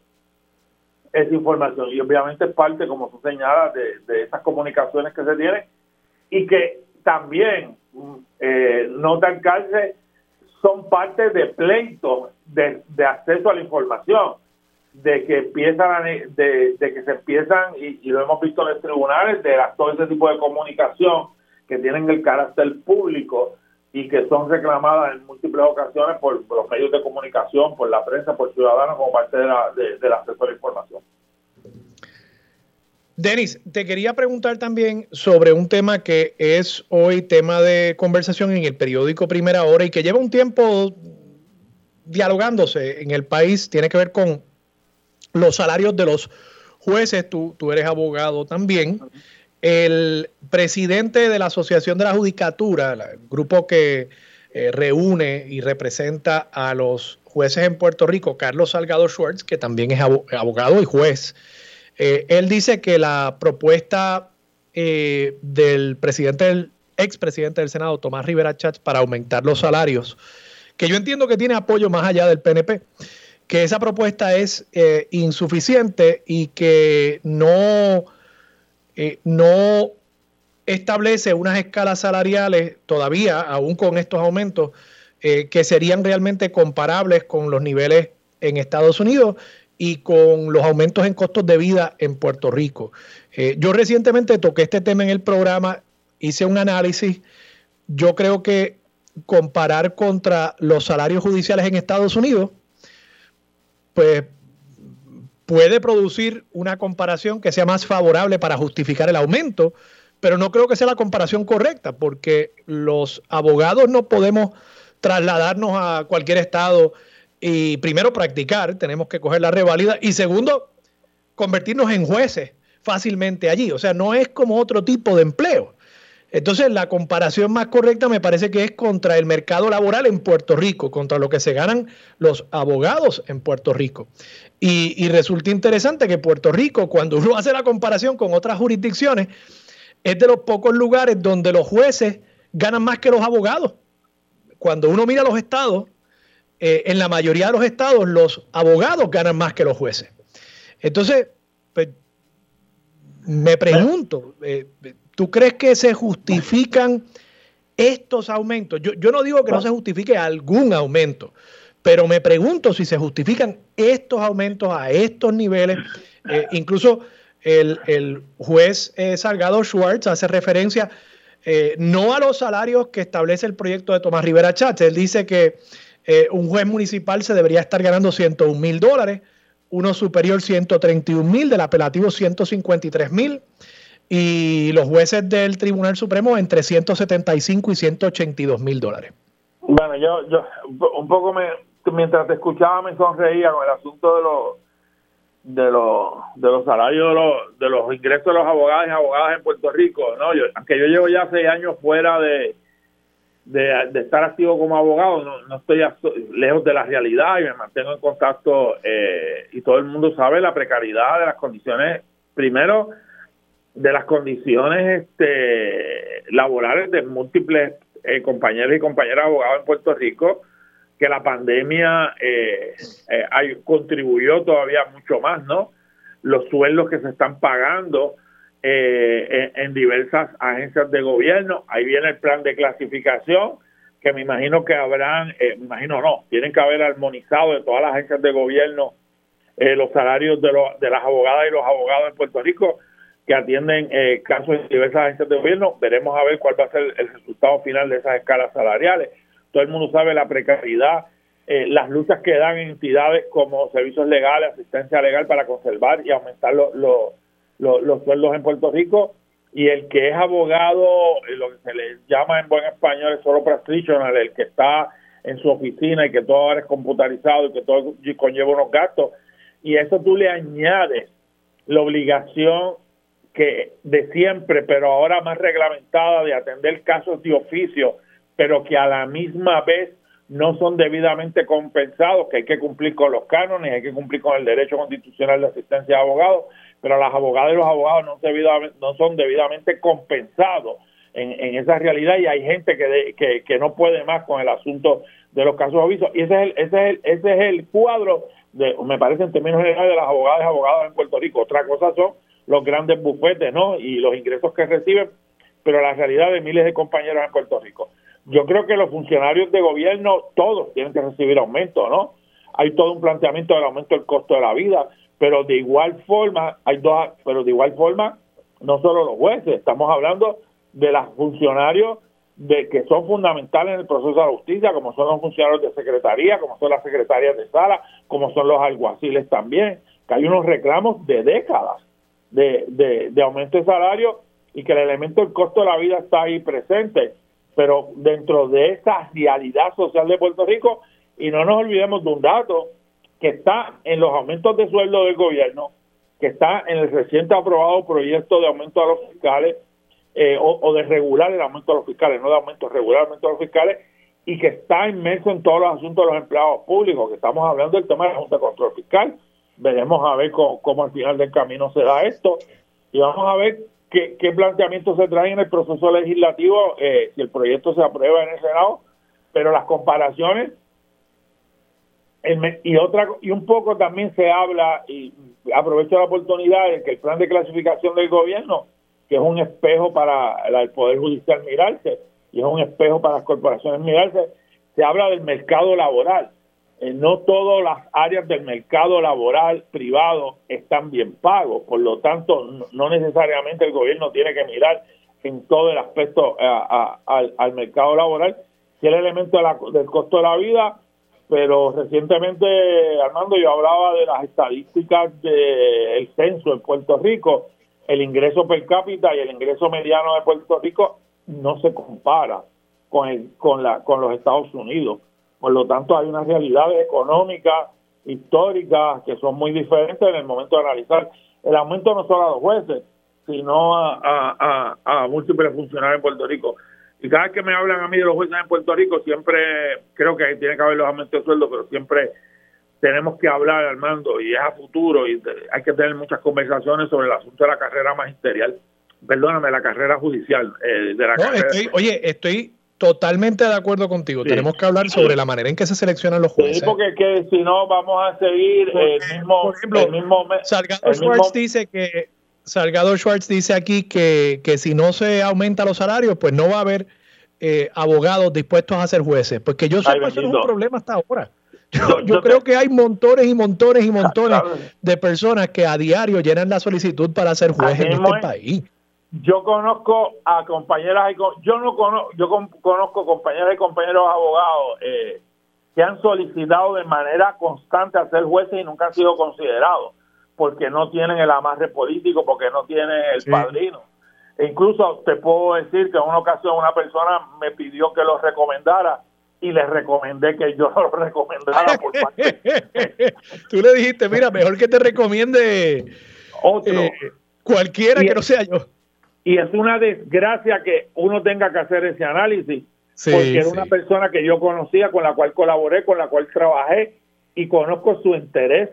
Speaker 4: esa información. Y obviamente es parte, como tú señalas, de, de esas comunicaciones que se tienen y que también eh, tan cárcel son parte de pleitos de, acceso a la información, de que empiezan de, que se empiezan, y, lo hemos visto en los tribunales, de todo ese tipo de comunicación que tienen el carácter público y que son reclamadas en múltiples ocasiones por, los medios de comunicación, por la prensa, por ciudadanos como parte de la, del acceso a la información.
Speaker 1: Denis, te quería preguntar también sobre un tema que es hoy tema de conversación en el periódico Primera Hora y que lleva un tiempo dialogándose en el país. Tiene que ver con los salarios de los jueces. Tú, tú eres abogado también. El presidente de la Asociación de la Judicatura, el grupo que eh, reúne y representa a los jueces en Puerto Rico, Carlos Salgado Schwartz, que también es abogado y juez eh, él dice que la propuesta eh, del presidente, del expresidente del Senado, Tomás Rivera Chats, para aumentar los salarios, que yo entiendo que tiene apoyo más allá del PNP, que esa propuesta es eh, insuficiente y que no, no establece unas escalas salariales todavía, aún con estos aumentos, que serían realmente comparables con los niveles en Estados Unidos y con los aumentos en costos de vida en Puerto Rico. Eh, yo recientemente toqué este tema en el programa, hice un análisis. Yo creo que comparar contra los salarios judiciales en Estados Unidos, pues puede producir una comparación que sea más favorable para justificar el aumento, pero no creo que sea la comparación correcta, porque los abogados no podemos trasladarnos a cualquier estado y primero practicar, tenemos que coger la revalida y segundo, convertirnos en jueces fácilmente allí. O sea, no es como otro tipo de empleo. Entonces, la comparación más correcta me parece que es contra el mercado laboral en Puerto Rico, contra lo que se ganan los abogados en Puerto Rico. Y, resulta interesante que Puerto Rico, cuando uno hace la comparación con otras jurisdicciones, es de los pocos lugares donde los jueces ganan más que los abogados. Cuando uno mira los estados, eh, en la mayoría de los estados los abogados ganan más que los jueces. Entonces, pues, me pregunto, eh, ¿tú crees que se justifican estos aumentos? Yo, no digo que no se justifique algún aumento, pero me pregunto si se justifican estos aumentos a estos niveles. Eh, incluso el, juez Salgado Schwartz hace referencia no a los salarios que establece el proyecto de Tomás Rivera Chatz. Él dice que eh, un juez municipal se debería estar ganando 101 mil dólares, uno superior 131 mil, del apelativo 153 mil, y los jueces del Tribunal Supremo entre 175 y 182 mil dólares.
Speaker 4: Bueno, yo, yo un poco me, mientras te escuchaba me sonreía con el asunto de los de los de los salarios de los, de los ingresos de los abogados y abogadas en Puerto Rico, no, yo, aunque yo llevo ya seis años fuera de de, estar activo como abogado, no, no estoy lejos de la realidad y me mantengo en contacto eh, y todo el mundo sabe la precariedad de las condiciones, primero, de las condiciones este, laborales de múltiples eh, compañeros y compañeras abogados en Puerto Rico, que la pandemia eh, contribuyó todavía mucho más, ¿no? Los sueldos que se están pagando, eh, en, diversas agencias de gobierno. Ahí viene el plan de clasificación, que me imagino que habrán, eh, me imagino no, tienen que haber armonizado de todas las agencias de gobierno eh, los salarios de, los, de las abogadas y los abogados en Puerto Rico que atienden casos en diversas agencias de gobierno. Veremos a ver cuál va a ser el resultado final de esas escalas salariales. Todo el mundo sabe la precariedad, las luchas que dan entidades como servicios legales, asistencia legal para conservar y aumentar los los sueldos en Puerto Rico y el que es abogado, eh, lo que se le llama en buen español es solo practitioner, el que está en su oficina y que todo ahora es computarizado y que todo conlleva unos gastos, y eso tú le añades la obligación que de siempre, pero ahora más reglamentada de atender casos de oficio, pero que a la misma vez no son debidamente compensados, que hay que cumplir con los cánones, hay que cumplir con el derecho constitucional de asistencia de abogados, pero las abogadas y los abogados no, son debidamente compensados en, en, esa realidad y hay gente que, que, que, no puede más con el asunto de los casos de aviso. Y ese es el, ese es el, ese es el cuadro, de, me parece en términos generales, de las abogadas y abogados en Puerto Rico. Otra cosa son los grandes bufetes ¿no? y los ingresos que reciben, pero la realidad de miles de compañeros en Puerto Rico. Yo creo que los funcionarios de gobierno, todos tienen que recibir aumento, ¿no? Hay todo un planteamiento del aumento del costo de la vida, pero de igual forma, hay dos, pero de igual forma, no solo los jueces, estamos hablando de los funcionarios de que son fundamentales en el proceso de justicia, como son los funcionarios de secretaría, como son las secretarias de sala, como son los alguaciles también, que hay unos reclamos de décadas de, de aumento de salario y que el elemento del costo de la vida está ahí presente. Pero dentro de esa realidad social de Puerto Rico, y no nos olvidemos de un dato que está en los aumentos de sueldo del gobierno, que está en el reciente aprobado proyecto de aumento a los fiscales, eh, o, de regular el aumento a los fiscales, no de aumento, regular el aumento a los fiscales, y que está inmerso en todos los asuntos de los empleados públicos, que estamos hablando del tema de la Junta de Control Fiscal. Veremos a ver cómo, cómo al final del camino se da esto, y vamos a ver qué, qué planteamientos se traen en el proceso legislativo eh, si el proyecto se aprueba en el Senado, pero las comparaciones y otra y un poco también se habla y aprovecho la oportunidad de que el plan de clasificación del gobierno que es un espejo para el poder judicial mirarse y es un espejo para las corporaciones mirarse se habla del mercado laboral. Eh, no todas las áreas del mercado laboral privado están bien pagos, por lo tanto no necesariamente el gobierno tiene que mirar en todo el aspecto eh, al, mercado laboral, si el elemento del costo de la vida, pero recientemente, Armando, yo hablaba de las estadísticas del censo en Puerto Rico, el ingreso per cápita y el ingreso mediano de Puerto Rico no se compara con, el, con, la, con los Estados Unidos. Por lo tanto, hay unas realidades económicas, históricas, que son muy diferentes en el momento de analizar el aumento no solo a los jueces, sino a, a, múltiples funcionarios en Puerto Rico. Y cada vez que me hablan a mí de los jueces en Puerto Rico, siempre creo que tiene que haber los aumentos de sueldo, pero siempre tenemos que hablar, Armando, y es a futuro, y hay que tener muchas conversaciones sobre el asunto de la carrera magisterial, perdóname, la carrera judicial. Eh, de la
Speaker 1: oye, estoy totalmente de acuerdo contigo. Tenemos que hablar sobre la manera en que se seleccionan los jueces.
Speaker 4: Sí, porque que si no vamos a seguir el mismo, por ejemplo, mismo,
Speaker 1: Salgado Schwartz dice que Salgado Schwartz dice aquí que, que si no se aumenta los salarios, pues no va a haber eh, abogados dispuestos a ser jueces. Porque yo sé que eso es un problema hasta ahora. Yo, creo que hay montones y montones y montones de personas que a diario llenan la solicitud para ser jueces en este país
Speaker 4: yo conozco a compañeras y yo no conozco yo conozco compañeras y compañeros abogados eh, que han solicitado de manera constante a ser jueces y nunca han sido considerados porque no tienen el amarre político porque no tienen el padrino. E incluso te puedo decir que en una ocasión una persona me pidió que lo recomendara y le recomendé que yo lo recomendara por parte.
Speaker 1: tú le dijiste mira mejor que te recomiende otro. eh, cualquiera que no sea yo
Speaker 4: y es una desgracia que uno tenga que hacer ese análisis, porque era una persona que yo conocía, con la cual colaboré, con la cual trabajé, y conozco su interés,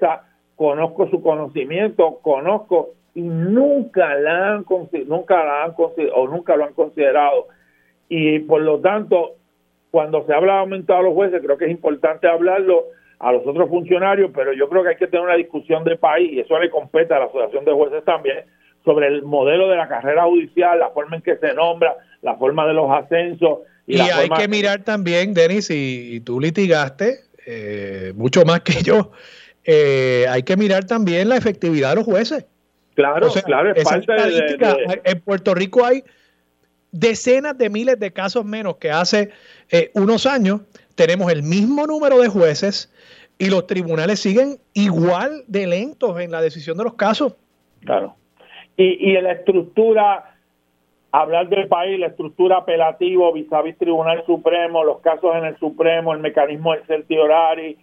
Speaker 4: conozco su conocimiento, conozco, y nunca la han, nunca la han o nunca lo han considerado. Y por lo tanto, cuando se habla de aumentar a los jueces, creo que es importante hablarlo a los otros funcionarios, pero yo creo que hay que tener una discusión de país, y eso le compete a la Asociación de Jueces también, sobre el modelo de la carrera judicial, la forma en que se nombra, la forma de los ascensos.
Speaker 1: Y, hay que mirar también, Denis, y, tú litigaste eh, mucho más que yo, eh, hay que mirar también la efectividad de los jueces.
Speaker 4: Claro, claro, es parte
Speaker 1: de, En Puerto Rico hay decenas de miles de casos menos que hace eh, unos años. Tenemos el mismo número de jueces y los tribunales siguen igual de lentos en la decisión de los casos.
Speaker 4: Claro y, y la estructura, hablar del país, la estructura apelativo vis a vis Tribunal Supremo, los casos en el Supremo, el mecanismo del certiorari,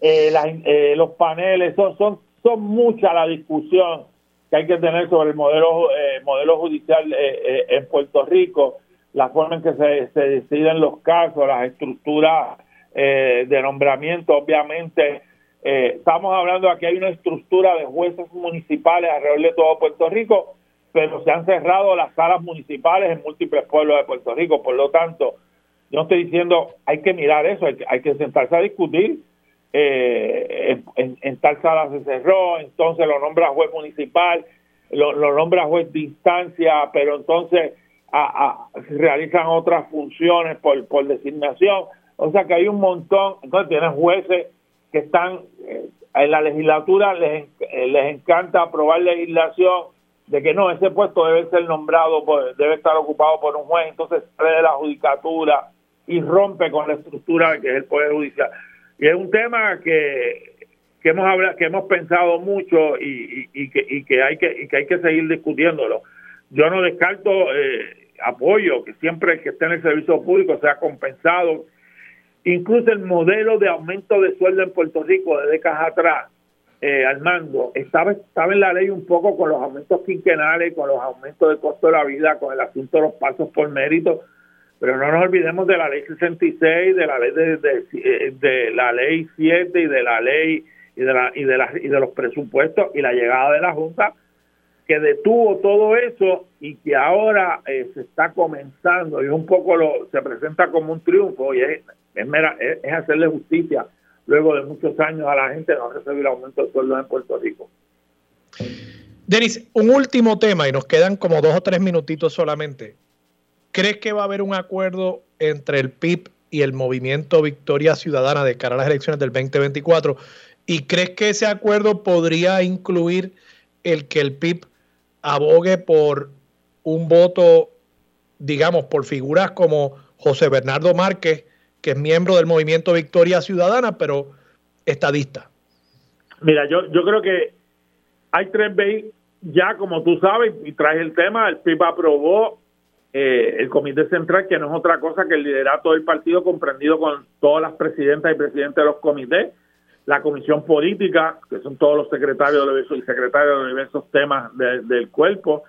Speaker 4: eh, eh, los paneles, son, son, son mucha la discusión que hay que tener sobre el modelo, eh, modelo judicial eh, eh, en Puerto Rico, la forma en que se, se deciden los casos, las estructuras de nombramiento, obviamente. estamos hablando aquí hay una estructura de jueces municipales alrededor de todo Puerto Rico, pero se han cerrado las salas municipales en múltiples pueblos de Puerto Rico. Por lo tanto, yo estoy diciendo, hay que mirar eso, hay que, hay que sentarse a discutir eh, en, tal sala se cerró, entonces lo nombra juez municipal, lo, nombra juez de instancia, pero entonces a, realizan otras funciones por, por designación. O sea que hay un montón, entonces tienes jueces que están eh, en la legislatura, les, eh, les encanta aprobar legislación de que no, ese puesto debe ser nombrado, debe estar ocupado por un juez, entonces sale de la judicatura y rompe con la estructura que es el Poder Judicial. Y es un tema que, que hemos hablado, que hemos pensado mucho y, y, que, y, que, hay que, y que hay que seguir discutiéndolo. Yo no descarto eh, apoyo, que siempre el que esté en el servicio público sea compensado. Incluso el modelo de aumento de sueldo en Puerto Rico de décadas atrás, eh, Armando, estaba, estaba en la ley un poco con los aumentos quinquenales, con los aumentos de costo de la vida, con el asunto de los pasos por mérito pero no nos olvidemos de la ley 66, de la ley de, de, la ley 7 y de la ley y de la, y de la, y de los presupuestos y la llegada de la junta que detuvo todo eso y que ahora eh, se está comenzando y un poco lo se presenta como un triunfo y es, es, hacerle justicia luego de muchos años a la gente no recibir aumento de sueldo en Puerto Rico.
Speaker 1: Denis, un último tema y nos quedan como dos o tres minutitos solamente. ¿Crees que va a haber un acuerdo entre el PIB y el movimiento Victoria Ciudadana de cara a las elecciones del 2024? ¿Y crees que ese acuerdo podría incluir el que el PIB abogue por un voto, digamos, por figuras como José Bernardo Márquez, que es miembro del movimiento Victoria Ciudadana, pero estadista?
Speaker 4: Mira, yo, yo creo que hay tres veces, ya como tú sabes, y traes el tema, el PIB aprobó eh, el Comité Central, que no es otra cosa que el liderato del partido comprendido con todas las presidentas y presidentes de los comités, la comisión política, que son todos los secretarios de los, secretarios de diversos temas del cuerpo,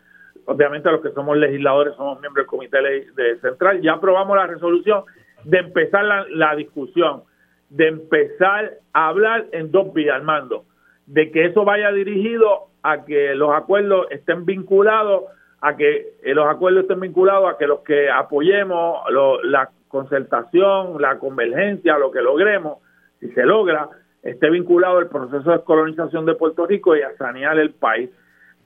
Speaker 4: obviamente los que somos legisladores somos miembros del Comité de Central, ya aprobamos la resolución de empezar la, la discusión, de empezar a hablar en dos vías, Armando, de que eso vaya dirigido a que los acuerdos estén vinculados a que eh, los acuerdos estén vinculados a que los que apoyemos la concertación, la convergencia, lo que logremos, si se logra, esté vinculado al proceso de colonización de Puerto Rico y a sanear el país.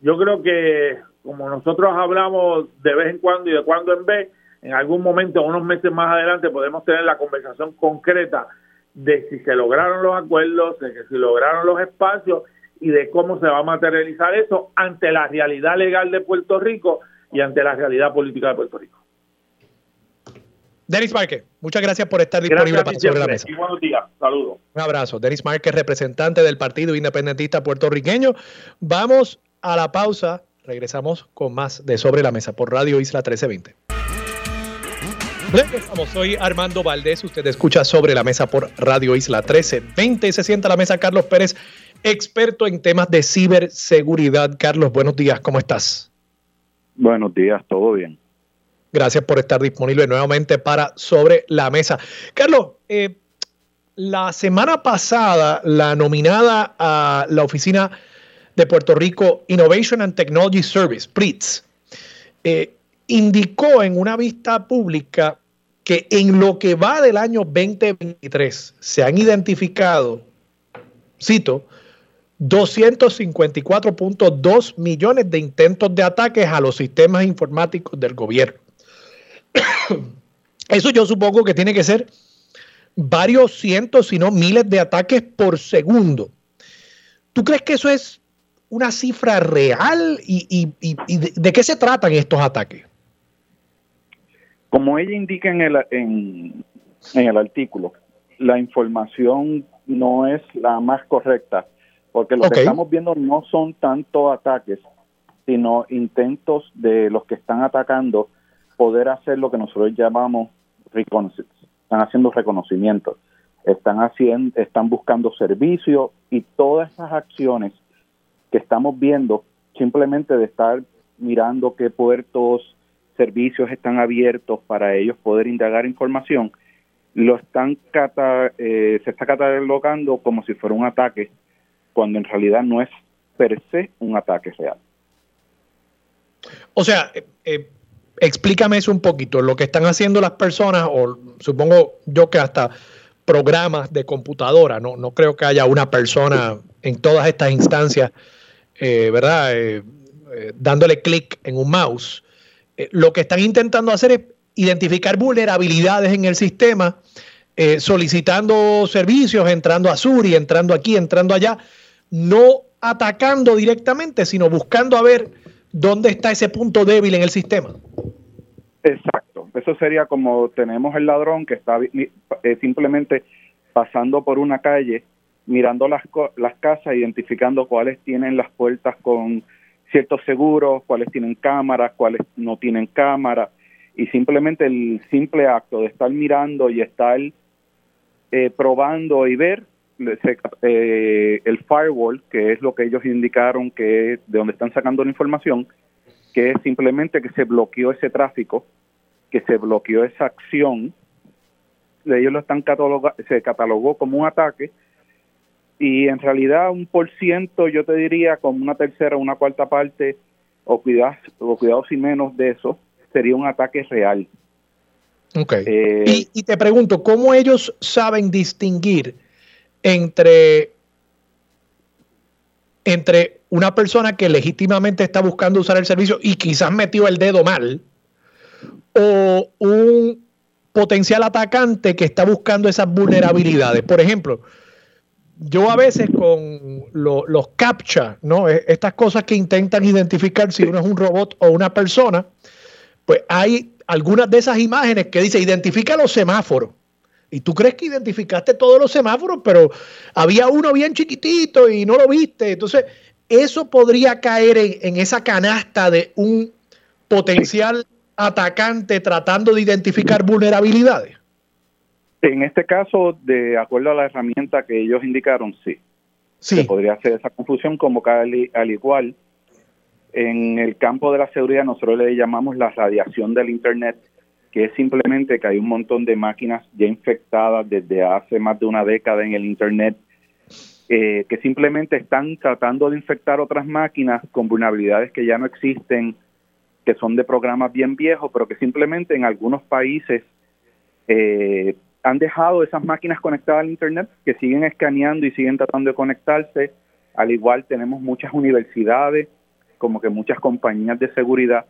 Speaker 4: Yo creo que como nosotros hablamos de vez en cuando y de cuando en vez, en algún momento, unos meses más adelante, podemos tener la conversación concreta de si se lograron los acuerdos, de que si lograron los espacios y de cómo se va a materializar eso ante la realidad legal de Puerto Rico y ante la realidad política de Puerto Rico.
Speaker 1: Denis Márquez, muchas gracias por estar disponible para sobre la mesa.
Speaker 4: Y buenos días, saludos.
Speaker 1: Un abrazo. Denis Márquez, representante del Partido Independentista Puertorriqueño. Vamos a la pausa. Regresamos con más de Sobre la Mesa por Radio Isla 1320. Regresamos, soy Armando Valdés. Usted escucha Sobre la Mesa por Radio Isla 1320. Se sienta a la mesa Carlos Pérez experto en temas de ciberseguridad. Carlos, buenos días, ¿cómo estás?
Speaker 5: Buenos días, todo bien.
Speaker 1: Gracias por estar disponible nuevamente para Sobre la Mesa. Carlos, eh, la semana pasada, la nominada a la oficina de Puerto Rico Innovation and Technology Service, PRITS, eh, indicó en una vista pública que en lo que va del año 2023 se han identificado, cito, 254.2 millones de intentos de ataques a los sistemas informáticos del gobierno. Eso yo supongo que tiene que ser varios cientos, si no miles de ataques por segundo. ¿Tú crees que eso es una cifra real y, de, qué se tratan estos ataques?
Speaker 5: Como ella indica en el, en el artículo, la información no es la más correcta porque lo que estamos viendo no son tanto ataques, sino intentos de los que están atacando poder hacer lo que nosotros llamamos están haciendo reconocimiento, están haciendo, están buscando servicios y todas esas acciones que estamos viendo simplemente de estar mirando qué puertos, servicios están abiertos para ellos poder indagar información, lo están eh, se está catalogando como si fuera un ataque, cuando en realidad no es per se un ataque real.
Speaker 1: O sea, eh, eh, explícame eso un poquito, lo que están haciendo las personas, o supongo yo que hasta programas de computadora, no, no creo que haya una persona en todas estas instancias, ¿verdad? dándole clic en un mouse. lo que están intentando hacer es identificar vulnerabilidades en el sistema, eh, solicitando servicios, entrando a Suri, entrando aquí, entrando allá, no atacando directamente, sino buscando a ver dónde está ese punto débil en el sistema.
Speaker 5: Exacto, eso sería como tenemos el ladrón que está eh, simplemente pasando por una calle, mirando las, las casas, identificando cuáles tienen las puertas con ciertos seguros, cuáles tienen cámaras, cuáles no tienen cámaras y simplemente el simple acto de estar mirando y estar eh, probando y ver eh, el firewall, que es lo que ellos indicaron que es de donde están sacando la información, que es simplemente que se bloqueó ese tráfico, que se bloqueó esa acción, ellos lo están se catalogó como un ataque y en realidad un por ciento yo te diría como una tercera, una cuarta parte o cuidados, o cuidados y menos de eso sería un ataque real.
Speaker 1: Ok. Eh, y, te pregunto, ¿cómo ellos saben distinguir entre, entre una persona que legítimamente está buscando usar el servicio y quizás metió el dedo mal o un potencial atacante que está buscando esas vulnerabilidades? Por ejemplo, yo a veces con los captcha, ¿no? E, estas cosas que intentan identificar si uno es un robot o una persona, pues hay algunas de esas imágenes que dice identifica los semáforos. Y tú crees que identificaste todos los semáforos, pero había uno bien chiquitito y no lo viste. Entonces, eso podría caer en, esa canasta de un potencial atacante tratando de identificar vulnerabilidades.
Speaker 5: En este caso, de acuerdo a la herramienta que ellos indicaron, sí. Sí. Se podría hacer esa confusión como al, al igual en el campo de la seguridad nosotros le llamamos la radiación del Internet, que es simplemente que hay un montón de máquinas ya infectadas desde hace más de una década en el Internet, eh, que simplemente están tratando de infectar otras máquinas con vulnerabilidades que ya no existen, que son de programas bien viejos, pero que simplemente en algunos países eh, han dejado esas máquinas conectadas al Internet, que siguen escaneando y siguen tratando de conectarse. Al igual tenemos muchas universidades como que muchas compañías de seguridad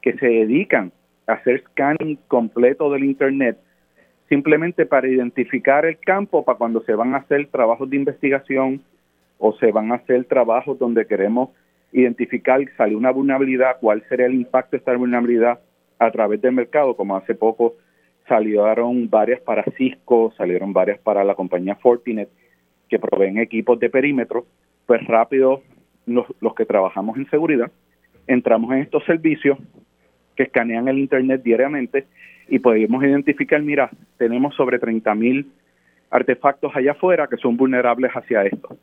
Speaker 5: que se dedican hacer scanning completo del Internet simplemente para identificar el campo para cuando se van a hacer trabajos de investigación o se van a hacer trabajos donde queremos identificar, sale una vulnerabilidad, cuál sería el impacto de esta vulnerabilidad a través del mercado, como hace poco salieron varias para Cisco, salieron varias para la compañía Fortinet, que proveen equipos de perímetro, pues rápido los, que trabajamos en seguridad, entramos en estos servicios que escanean el Internet diariamente y podemos identificar, mira, tenemos sobre 30.000 artefactos allá afuera que son vulnerables hacia esto.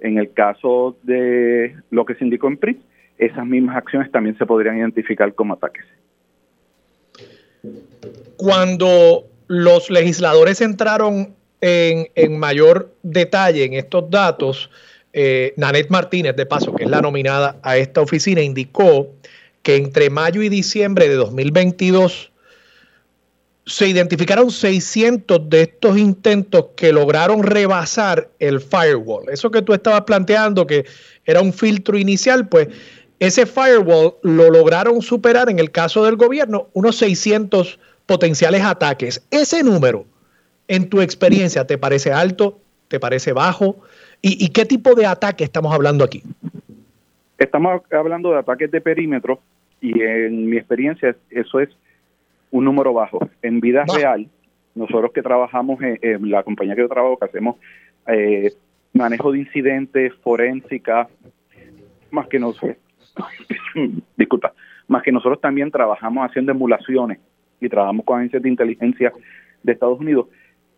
Speaker 5: En el caso de lo que se indicó en PRI, esas mismas acciones también se podrían identificar como ataques.
Speaker 1: Cuando los legisladores entraron en, mayor detalle en estos datos, eh, Nanette Martínez, de paso, que es la nominada a esta oficina, indicó que entre mayo y diciembre de 2022 se identificaron 600 de estos intentos que lograron rebasar el firewall. Eso que tú estabas planteando, que era un filtro inicial, pues ese firewall lo lograron superar en el caso del gobierno unos 600 potenciales ataques. Ese número, en tu experiencia, ¿te parece alto? ¿Te parece bajo? ¿Y, qué tipo de ataque estamos hablando aquí?
Speaker 5: Estamos hablando de ataques de perímetro y en mi experiencia eso es un número bajo. En vida real, nosotros que trabajamos en, la compañía que yo trabajo, que hacemos eh, manejo de incidentes, forénsica, más que nosotros, disculpa, más que nosotros también trabajamos haciendo emulaciones y trabajamos con agencias de inteligencia de Estados Unidos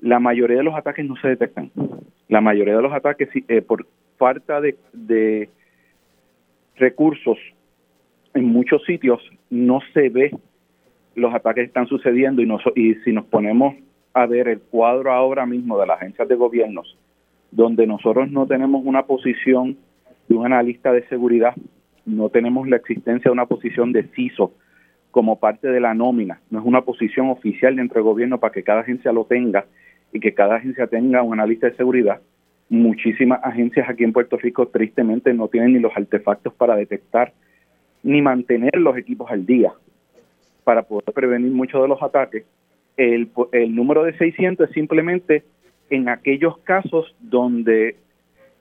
Speaker 5: la mayoría de los ataques no se detectan. La mayoría de los ataques, eh, por falta de, recursos, en muchos sitios no se ve los ataques que están sucediendo y, y si nos ponemos a ver el cuadro ahora mismo de las agencias de gobiernos, donde nosotros no tenemos una posición de un analista de seguridad, no tenemos la existencia de una posición de CISO como parte de la nómina, no es una posición oficial dentro del gobierno para que cada agencia lo tenga y que cada agencia tenga un analista de seguridad. Muchísimas agencias aquí en Puerto Rico tristemente no tienen ni los artefactos para detectar ni mantener los equipos al día para poder prevenir muchos de los ataques. El, el número de 600 es simplemente en aquellos casos donde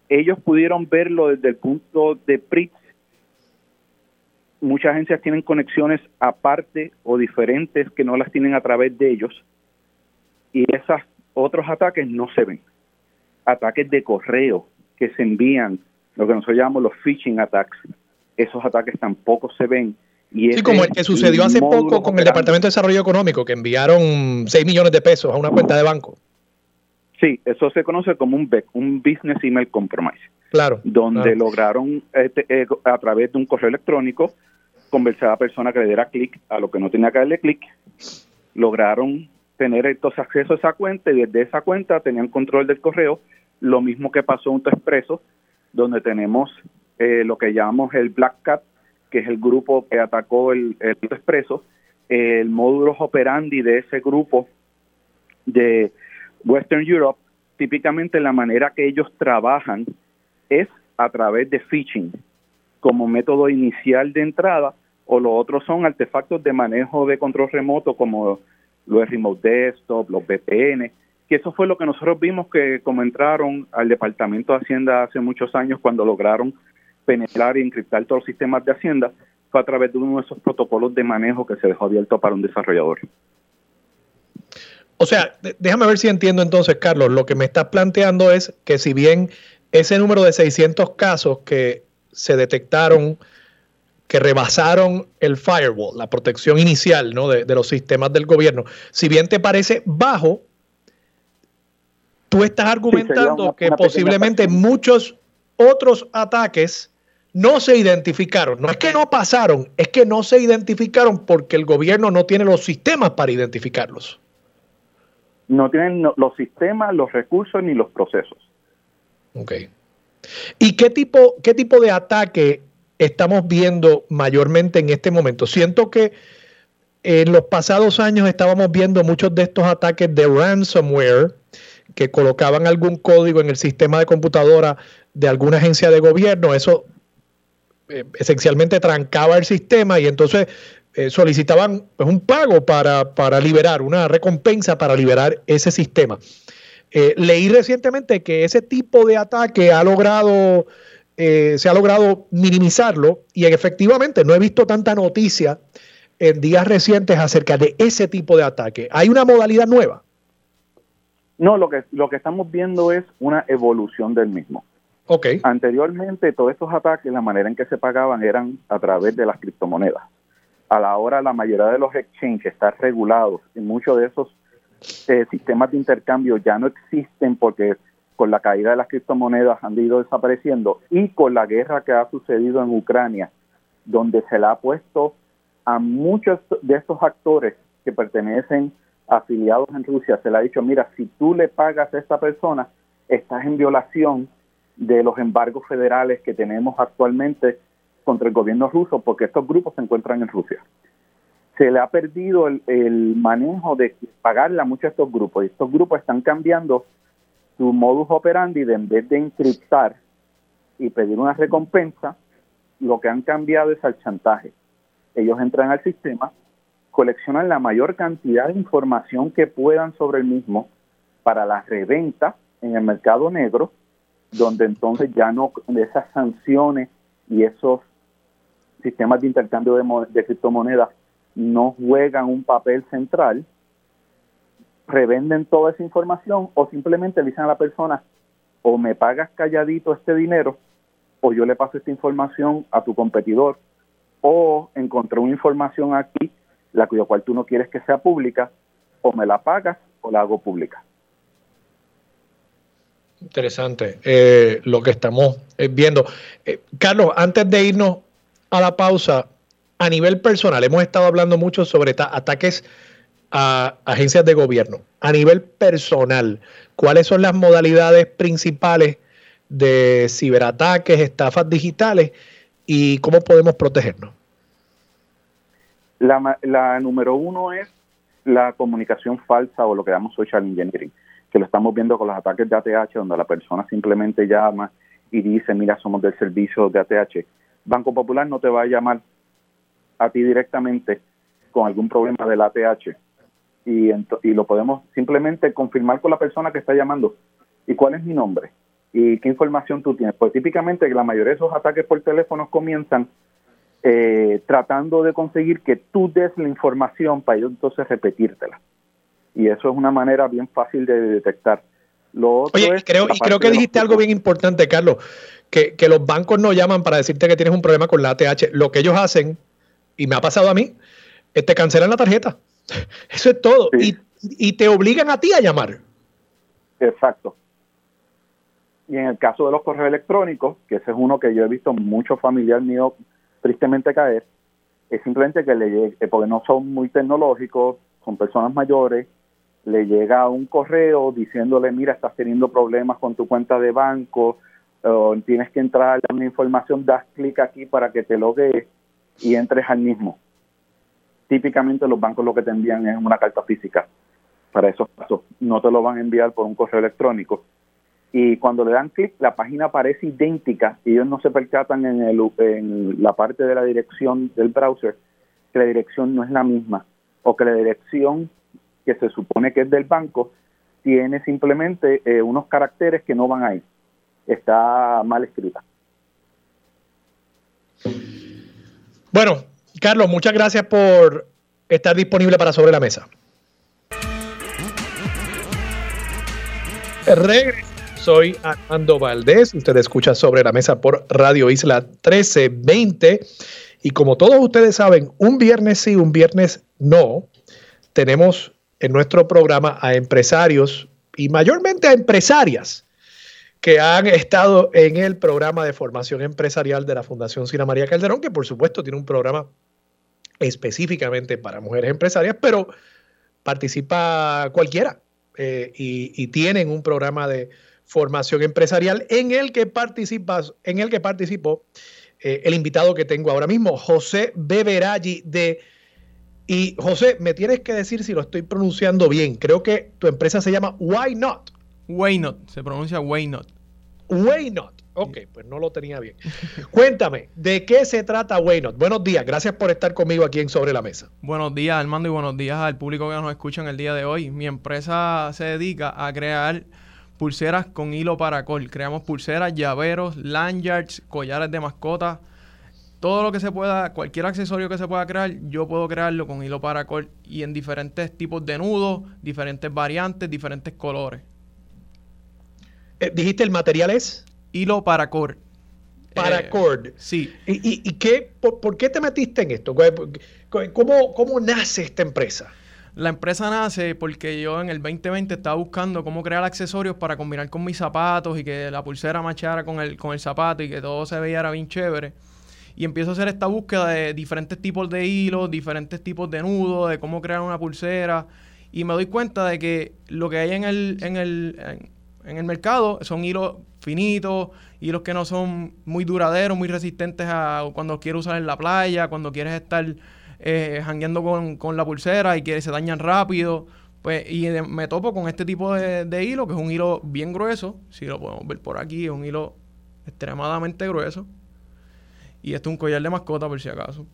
Speaker 5: ellos pudieron verlo desde el punto de PRITS. Muchas agencias tienen conexiones aparte o diferentes que no las tienen a través de ellos y esos otros ataques no se ven. Ataques de correo que se envían, lo que nosotros llamamos los phishing attacks, esos ataques tampoco se ven.
Speaker 1: Y sí, como el que sucedió hace poco con el Departamento de Desarrollo Económico, que enviaron 6 millones de pesos a una cuenta de banco.
Speaker 5: Sí, eso se conoce como un un Business Email Compromise.
Speaker 1: Claro.
Speaker 5: Donde lograron este, eh, a través de un correo electrónico convencer a la persona que le diera clic a lo que no tenía que darle clic. Lograron tener entonces acceso a esa cuenta y desde esa cuenta tenían control del correo. Lo mismo que pasó en Expreso, donde tenemos eh, lo que llamamos el Black Cat, que es el grupo que atacó el, el Expreso. El módulo operandi de ese grupo de Western Europe, típicamente la manera que ellos trabajan es a través de phishing como método inicial de entrada o los otros son artefactos de manejo de control remoto como los remote desktop, los VPN, que eso fue lo que nosotros vimos que como entraron al Departamento de Hacienda hace muchos años cuando lograron penetrar y encriptar todos los sistemas de Hacienda, fue a través de uno de esos protocolos de manejo que se dejó abierto para un desarrollador.
Speaker 1: O sea, déjame ver si entiendo entonces, Carlos. Lo que me estás planteando es que si bien ese número de 600 casos que se detectaron, que rebasaron el firewall, la protección inicial ¿no? de, los sistemas del gobierno, si bien te parece bajo, tú estás argumentando que posiblemente muchos otros ataques no se identificaron. No es que no pasaron, es que no se identificaron porque el gobierno no tiene los sistemas para identificarlos
Speaker 5: no tienen los sistemas, los recursos ni los procesos.
Speaker 1: Ok. ¿Y qué tipo, qué tipo de ataque estamos viendo mayormente en este momento? Siento que en los pasados años estábamos viendo muchos de estos ataques de ransomware que colocaban algún código en el sistema de computadora de alguna agencia de gobierno. Eso eh, esencialmente trancaba el sistema y entonces eh, solicitaban pues, un pago para, para, liberar, una recompensa para liberar ese sistema. Eh, leí recientemente que ese tipo de ataque ha logrado, se ha logrado minimizarlo y efectivamente no he visto tanta noticia en días recientes acerca de ese tipo de ataque. ¿Hay una modalidad nueva?
Speaker 5: No, lo que, lo que estamos viendo es una evolución del mismo.
Speaker 1: Okay.
Speaker 5: Anteriormente, todos estos ataques, la manera en que se pagaban eran a través de las criptomonedas a la hora la mayoría de los exchanges están regulados y muchos de esos eh, sistemas de intercambio ya no existen porque con la caída de las criptomonedas han ido desapareciendo y con la guerra que ha sucedido en Ucrania, donde se le ha puesto a muchos de estos actores que pertenecen afiliados en Rusia, se le ha dicho, mira, si tú le pagas a esta persona, estás en violación de los embargos federales que tenemos actualmente contra el gobierno ruso porque estos grupos se encuentran en Rusia. Se le ha perdido el, manejo de pagarle a muchos estos grupos y estos grupos están cambiando su modus operandi de en vez de encriptar y pedir una recompensa, lo que han cambiado es al chantaje. Ellos entran al sistema, coleccionan la mayor cantidad de información que puedan sobre el mismo para la reventa en el mercado negro, donde entonces ya no esas sanciones y esos sistemas de intercambio de, criptomonedas no juegan un papel central, revenden toda esa información o simplemente le dicen a la persona o me pagas calladito este dinero o yo le paso esta información a tu competidor o encontré una información aquí la cuya cual tú no quieres que sea pública o me la pagas o la hago pública.
Speaker 1: Interesante eh, lo que estamos eh, viendo. Eh, Carlos, antes de irnos a la pausa, a nivel personal, hemos estado hablando mucho sobre ataques a agencias de gobierno. A nivel personal, ¿cuáles son las modalidades principales de ciberataques, estafas digitales y cómo podemos protegernos?
Speaker 5: La, número uno es la comunicación falsa o lo que llamamos social engineering, que lo estamos viendo con los ataques de ATH, donde la persona simplemente llama y dice, mira, somos del servicio de ATH. Banco Popular no te va a llamar a ti directamente con algún problema del ATH y, y lo podemos simplemente confirmar con la persona que está llamando. ¿Y cuál es mi nombre? ¿Y qué información tú tienes? Pues típicamente la mayoría de esos ataques por teléfono comienzan eh, tratando de conseguir que tú des la información para ellos entonces repetírtela. Y eso es una manera bien fácil de detectar. Lo
Speaker 1: Oye, creo, y creo que dijiste algo bien importante, Carlos, que, que los bancos no llaman para decirte que tienes un problema con la ATH. Lo que ellos hacen, y me ha pasado a mí, es te cancelan la tarjeta. Eso es todo. Y, y te obligan a ti a llamar.
Speaker 5: Exacto. Y en el caso de los correos electrónicos, que ese es uno que yo he visto mucho familiar mío tristemente caer, es simplemente que le llegue, porque no son muy tecnológicos, son personas mayores, le llega un correo diciéndole, mira, estás teniendo problemas con tu cuenta de banco, tienes que entrar a una información, das clic aquí para que te logues y entres al mismo. Típicamente los bancos lo que te envían es una carta física para esos casos. No te lo van a enviar por un correo electrónico y cuando le dan clic la página parece idéntica y ellos no se percatan en, el, en la parte de la dirección del browser que la dirección no es la misma o que la dirección que se supone que es del banco tiene simplemente eh, unos caracteres que no van ahí. Está mal escrita.
Speaker 1: Bueno, Carlos, muchas gracias por estar disponible para sobre la mesa. Soy Armando Valdés. Usted escucha sobre la mesa por Radio Isla 1320. Y como todos ustedes saben, un viernes sí, un viernes no, tenemos en nuestro programa a empresarios y mayormente a empresarias que han estado en el programa de formación empresarial de la Fundación Sina María Calderón, que por supuesto tiene un programa específicamente para mujeres empresarias, pero participa cualquiera eh, y, tienen un programa de formación empresarial en el que participas, en el que participó eh, el invitado que tengo ahora mismo, José Beberaggi de y José, me tienes que decir si lo estoy pronunciando bien. Creo que tu empresa se llama Why Not.
Speaker 6: Why Not, se pronuncia Why Not.
Speaker 1: Why Not. Ok, pues no lo tenía bien. Cuéntame, ¿de qué se trata Why Not? Buenos días, gracias por estar conmigo aquí en Sobre la Mesa.
Speaker 6: Buenos días, Armando, y buenos días al público que nos escucha en el día de hoy. Mi empresa se dedica a crear pulseras con hilo paracol. Creamos pulseras, llaveros, lanyards, collares de mascotas. Todo lo que se pueda, cualquier accesorio que se pueda crear, yo puedo crearlo con hilo paracol y en diferentes tipos de nudos, diferentes variantes, diferentes colores.
Speaker 1: Eh, ¿Dijiste el material es?
Speaker 6: Hilo paracord.
Speaker 1: Paracord.
Speaker 6: Eh, sí.
Speaker 1: ¿Y, y, qué, por, qué te metiste en esto? ¿Cómo, ¿Cómo nace esta empresa?
Speaker 6: La empresa nace porque yo en el 2020 estaba buscando cómo crear accesorios para combinar con mis zapatos y que la pulsera machara con el, con el zapato y que todo se veía bien chévere. Y empiezo a hacer esta búsqueda de diferentes tipos de hilos, diferentes tipos de nudos, de cómo crear una pulsera. Y me doy cuenta de que lo que hay en el, en el, en, el mercado son hilos finitos, hilos que no son muy duraderos, muy resistentes a cuando quiero usar en la playa, cuando quieres estar eh, jangueando con, la pulsera y que se dañan rápido. Pues, y me topo con este tipo de, hilo, que es un hilo bien grueso. Si lo podemos ver por aquí, es un hilo extremadamente grueso. Y esto es un collar de mascota, por si acaso.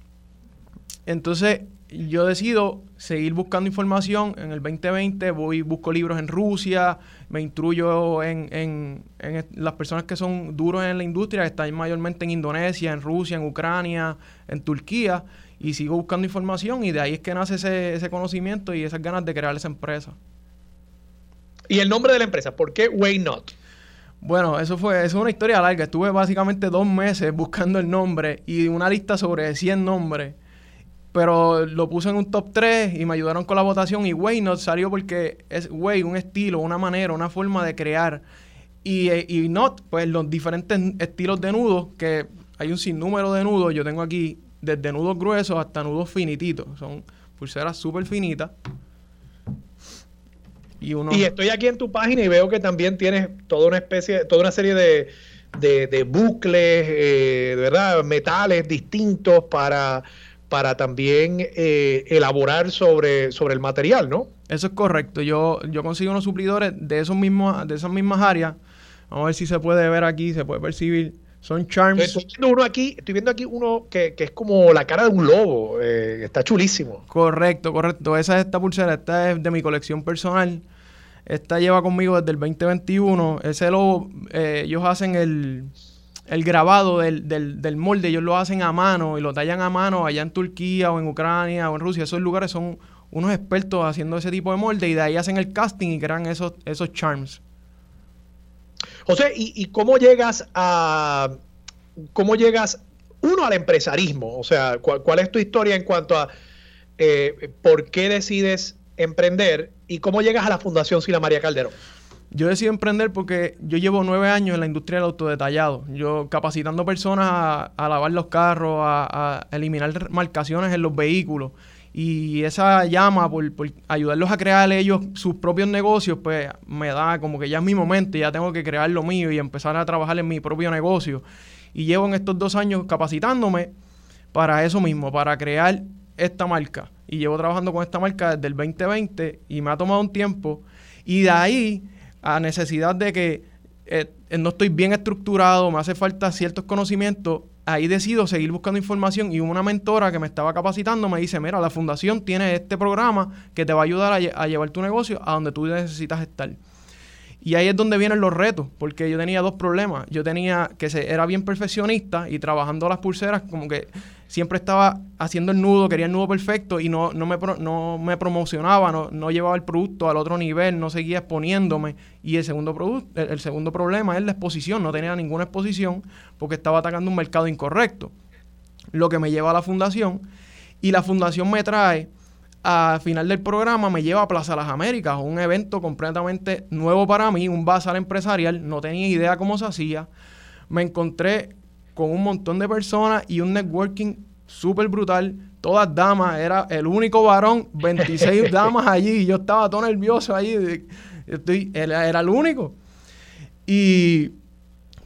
Speaker 6: Entonces, yo decido seguir buscando información. En el 2020 voy, busco libros en Rusia, me instruyo en, en, en, las personas que son duros en la industria, están mayormente en Indonesia, en Rusia, en Ucrania, en Turquía y sigo buscando información y de ahí es que nace ese, conocimiento y esas ganas de crear esa empresa.
Speaker 1: ¿Y el nombre de la empresa? ¿Por qué Way Not?
Speaker 6: Bueno, eso fue, eso es una historia larga. Estuve básicamente dos meses buscando el nombre y una lista sobre 100 nombres. Pero lo puse en un top 3 y me ayudaron con la votación. Y Way Not salió porque es Way, un estilo, una manera, una forma de crear. Y, y Not, pues los diferentes estilos de nudos que hay un sinnúmero de nudos. Yo tengo aquí desde nudos gruesos hasta nudos finititos. Son pulseras súper finitas.
Speaker 1: Y, uno... y estoy aquí en tu página y veo que también tienes toda una especie, toda una serie de, de, bucles, eh, ¿verdad? Metales distintos para, para también eh, elaborar sobre, sobre el material, ¿no?
Speaker 6: Eso es correcto. Yo, yo consigo unos suplidores de esos mismos, de esas mismas áreas. Vamos a ver si se puede ver aquí, se puede percibir. Son charms.
Speaker 1: Estoy viendo uno aquí, estoy viendo aquí uno que, es como la cara de un lobo. Eh, está chulísimo.
Speaker 6: Correcto, correcto. Esa es esta pulsera, esta es de mi colección personal. Esta lleva conmigo desde el 2021. Ese lobo, eh, ellos hacen el, grabado del, del, molde, ellos lo hacen a mano y lo tallan a mano allá en Turquía o en Ucrania o en Rusia. Esos lugares son unos expertos haciendo ese tipo de molde y de ahí hacen el casting y crean esos, esos charms.
Speaker 1: José, ¿y, ¿y, cómo llegas a cómo llegas uno al empresarismo? O sea, ¿cuál, es tu historia en cuanto a eh, por qué decides emprender y cómo llegas a la Fundación Sila María Calderón?
Speaker 6: Yo decidí emprender porque yo llevo nueve años en la industria del autodetallado. Yo capacitando personas a, lavar los carros, a, eliminar marcaciones en los vehículos. Y esa llama por, ayudarlos a crear ellos sus propios negocios, pues me da como que ya es mi momento, ya tengo que crear lo mío y empezar a trabajar en mi propio negocio. Y llevo en estos dos años capacitándome para eso mismo, para crear esta marca. Y llevo trabajando con esta marca desde el 2020 y me ha tomado un tiempo. Y de ahí a necesidad de que eh, no estoy bien estructurado, me hace falta ciertos conocimientos, ahí decido seguir buscando información y una mentora que me estaba capacitando me dice, mira, la fundación tiene este programa que te va a ayudar a, llevar tu negocio a donde tú necesitas estar. Y ahí es donde vienen los retos, porque yo tenía dos problemas. Yo tenía que se, era bien perfeccionista y trabajando las pulseras, como que siempre estaba haciendo el nudo, quería el nudo perfecto y no, no, me, no me promocionaba, no, no llevaba el producto al otro nivel, no seguía exponiéndome. Y el segundo, el, segundo problema es la exposición, no tenía ninguna exposición porque estaba atacando un mercado incorrecto. Lo que me lleva a la fundación y la fundación me trae a final del programa me lleva a Plaza Las Américas, un evento completamente nuevo para mí, un bazar empresarial, no tenía idea cómo se hacía. Me encontré con un montón de personas y un networking súper brutal, todas damas, era el único varón, 26 damas allí, y yo estaba todo nervioso allí, estoy, era el único. Y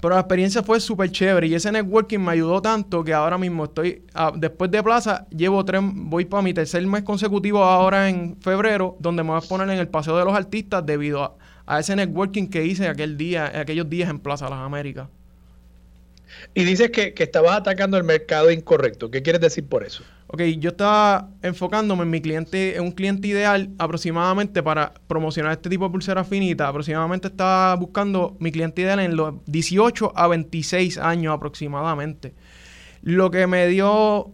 Speaker 6: pero la experiencia fue súper chévere y ese networking me ayudó tanto que ahora mismo estoy, ah, después de Plaza, llevo tres, voy para mi tercer mes consecutivo ahora en febrero, donde me voy a poner en el Paseo de los Artistas debido a, a ese networking que hice aquel día, aquellos días en Plaza Las Américas.
Speaker 1: Y dices que, que estabas atacando el mercado incorrecto. ¿Qué quieres decir por eso?
Speaker 6: Ok, yo estaba enfocándome en mi cliente, en un cliente ideal aproximadamente para promocionar este tipo de pulseras finitas. Aproximadamente estaba buscando mi cliente ideal en los 18 a 26 años aproximadamente. Lo que me dio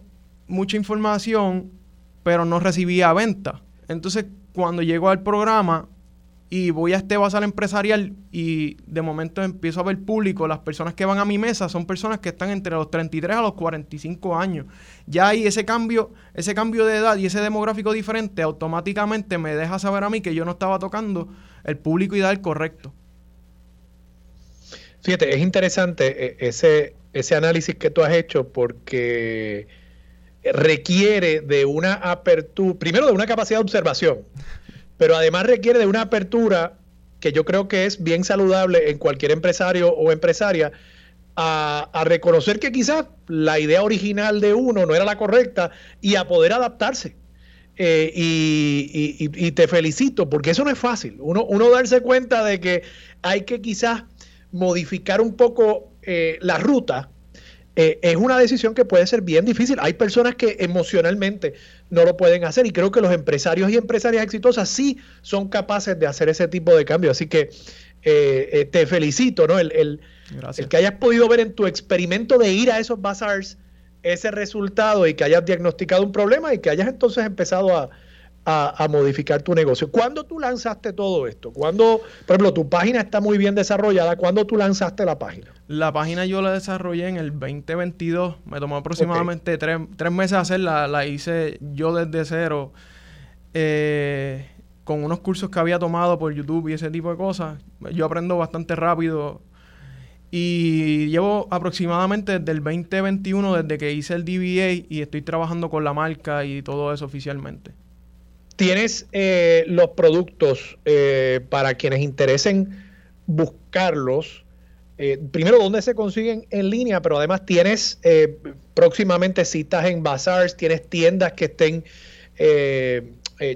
Speaker 6: mucha información, pero no recibía venta. Entonces, cuando llegó al programa, y voy a este bazar empresarial y de momento empiezo a ver público, las personas que van a mi mesa son personas que están entre los 33 a los 45 años. Ya ahí ese cambio, ese cambio de edad y ese demográfico diferente automáticamente me deja saber a mí que yo no estaba tocando el público ideal correcto.
Speaker 1: Fíjate, es interesante eh, ese, ese análisis que tú has hecho porque requiere de una apertura, primero de una capacidad de observación pero además requiere de una apertura que yo creo que es bien saludable en cualquier empresario o empresaria a, reconocer que quizás la idea original de uno no era la correcta y a poder adaptarse. Eh, y, te felicito, porque eso no es fácil. Uno, uno darse cuenta de que hay que quizás modificar un poco eh, la ruta eh, es una decisión que puede ser bien difícil. Hay personas que emocionalmente no lo pueden hacer y creo que los empresarios y empresarias exitosas sí son capaces de hacer ese tipo de cambio. Así que eh, eh, te felicito, ¿no? El, el, que hayas podido ver en tu experimento de ir a esos bazaars ese resultado y que hayas diagnosticado un problema y que hayas entonces empezado a, a, modificar tu negocio. ¿Cuándo tú lanzaste todo esto? ¿Cuándo, por ejemplo, tu página está muy bien desarrollada? ¿Cuándo tú lanzaste la página?
Speaker 6: La página yo la desarrollé en el 2022. Me tomó aproximadamente tres, meses hacerla. La hice yo desde cero. Eh, con unos cursos que había tomado por YouTube y ese tipo de cosas. Yo aprendo bastante rápido. Y llevo aproximadamente desde el 2021, desde que hice el DBA, y estoy trabajando con la marca y todo eso oficialmente.
Speaker 1: Tienes eh, los productos eh, para quienes interesen buscarlos. Eh, primero, ¿dónde se consiguen en línea? Pero además tienes próximamente citas en bazaars, tienes tiendas que estén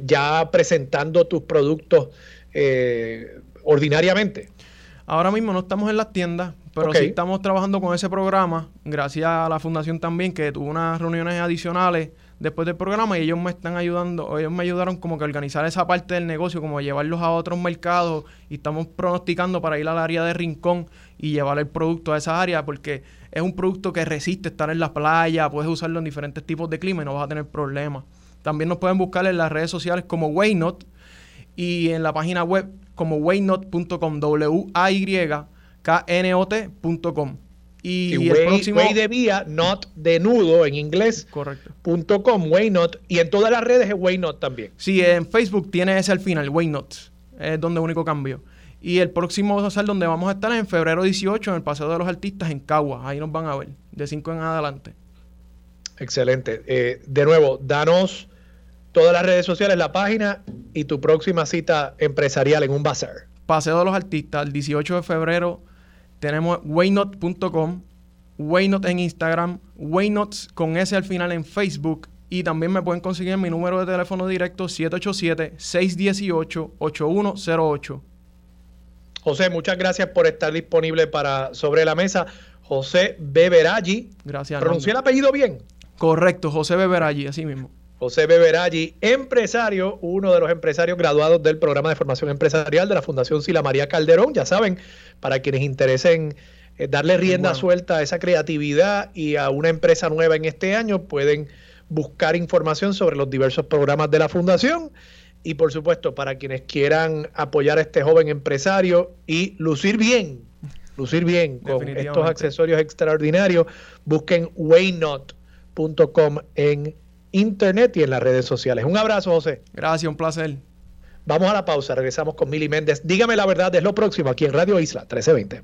Speaker 1: ya presentando tus productos ordinariamente.
Speaker 6: Ahora mismo no estamos en las tiendas, pero sí estamos trabajando con ese programa, gracias a la fundación también, que tuvo unas reuniones adicionales después del programa y ellos me están ayudando, ellos me ayudaron como que a organizar esa parte del negocio, como llevarlos a otros mercados y estamos pronosticando para ir al área de Rincón y llevar el producto a esa área porque es un producto que resiste estar en la playa, puedes usarlo en diferentes tipos de clima y no vas a tener problemas. También nos pueden buscar en las redes sociales como Waynot y en la página web como waynot.com, W-A-Y-K-N-O-T.com.
Speaker 1: Y, el próximo... way de vía, not de nudo en inglés.
Speaker 6: Correcto.
Speaker 1: Punto com, Waynot. Y en todas las redes es Waynot también.
Speaker 6: Sí, en Facebook tiene ese al final, Waynot. Es donde único cambio. Y el próximo social donde vamos a estar es en febrero 18 en el Paseo de los Artistas en Cagua. Ahí nos van a ver, de 5 en adelante.
Speaker 1: Excelente. Eh, de nuevo, danos todas las redes sociales, la página y tu próxima cita empresarial en un bazar.
Speaker 6: Paseo de los Artistas, el 18 de febrero tenemos waynot.com, Waynot en Instagram, Waynots con S al final en Facebook y también me pueden conseguir mi número de teléfono directo 787-618-8108.
Speaker 1: José, muchas gracias por estar disponible para Sobre la Mesa. José Beberaggi.
Speaker 6: Gracias.
Speaker 1: ¿Pronuncié el apellido bien?
Speaker 6: Correcto, José Beberaggi, así mismo.
Speaker 1: José Beberaggi, empresario, uno de los empresarios graduados del programa de formación empresarial de la Fundación Sila María Calderón. Ya saben, para quienes interesen eh, darle rienda suelta a esa creatividad y a una empresa nueva en este año, pueden buscar información sobre los diversos programas de la Fundación. Y por supuesto, para quienes quieran apoyar a este joven empresario y lucir bien, lucir bien con estos accesorios extraordinarios, busquen waynot.com en internet y en las redes sociales. Un abrazo, José.
Speaker 6: Gracias, un placer.
Speaker 1: Vamos a la pausa, regresamos con Mili Méndez. Dígame la verdad, es lo próximo aquí en Radio Isla 1320.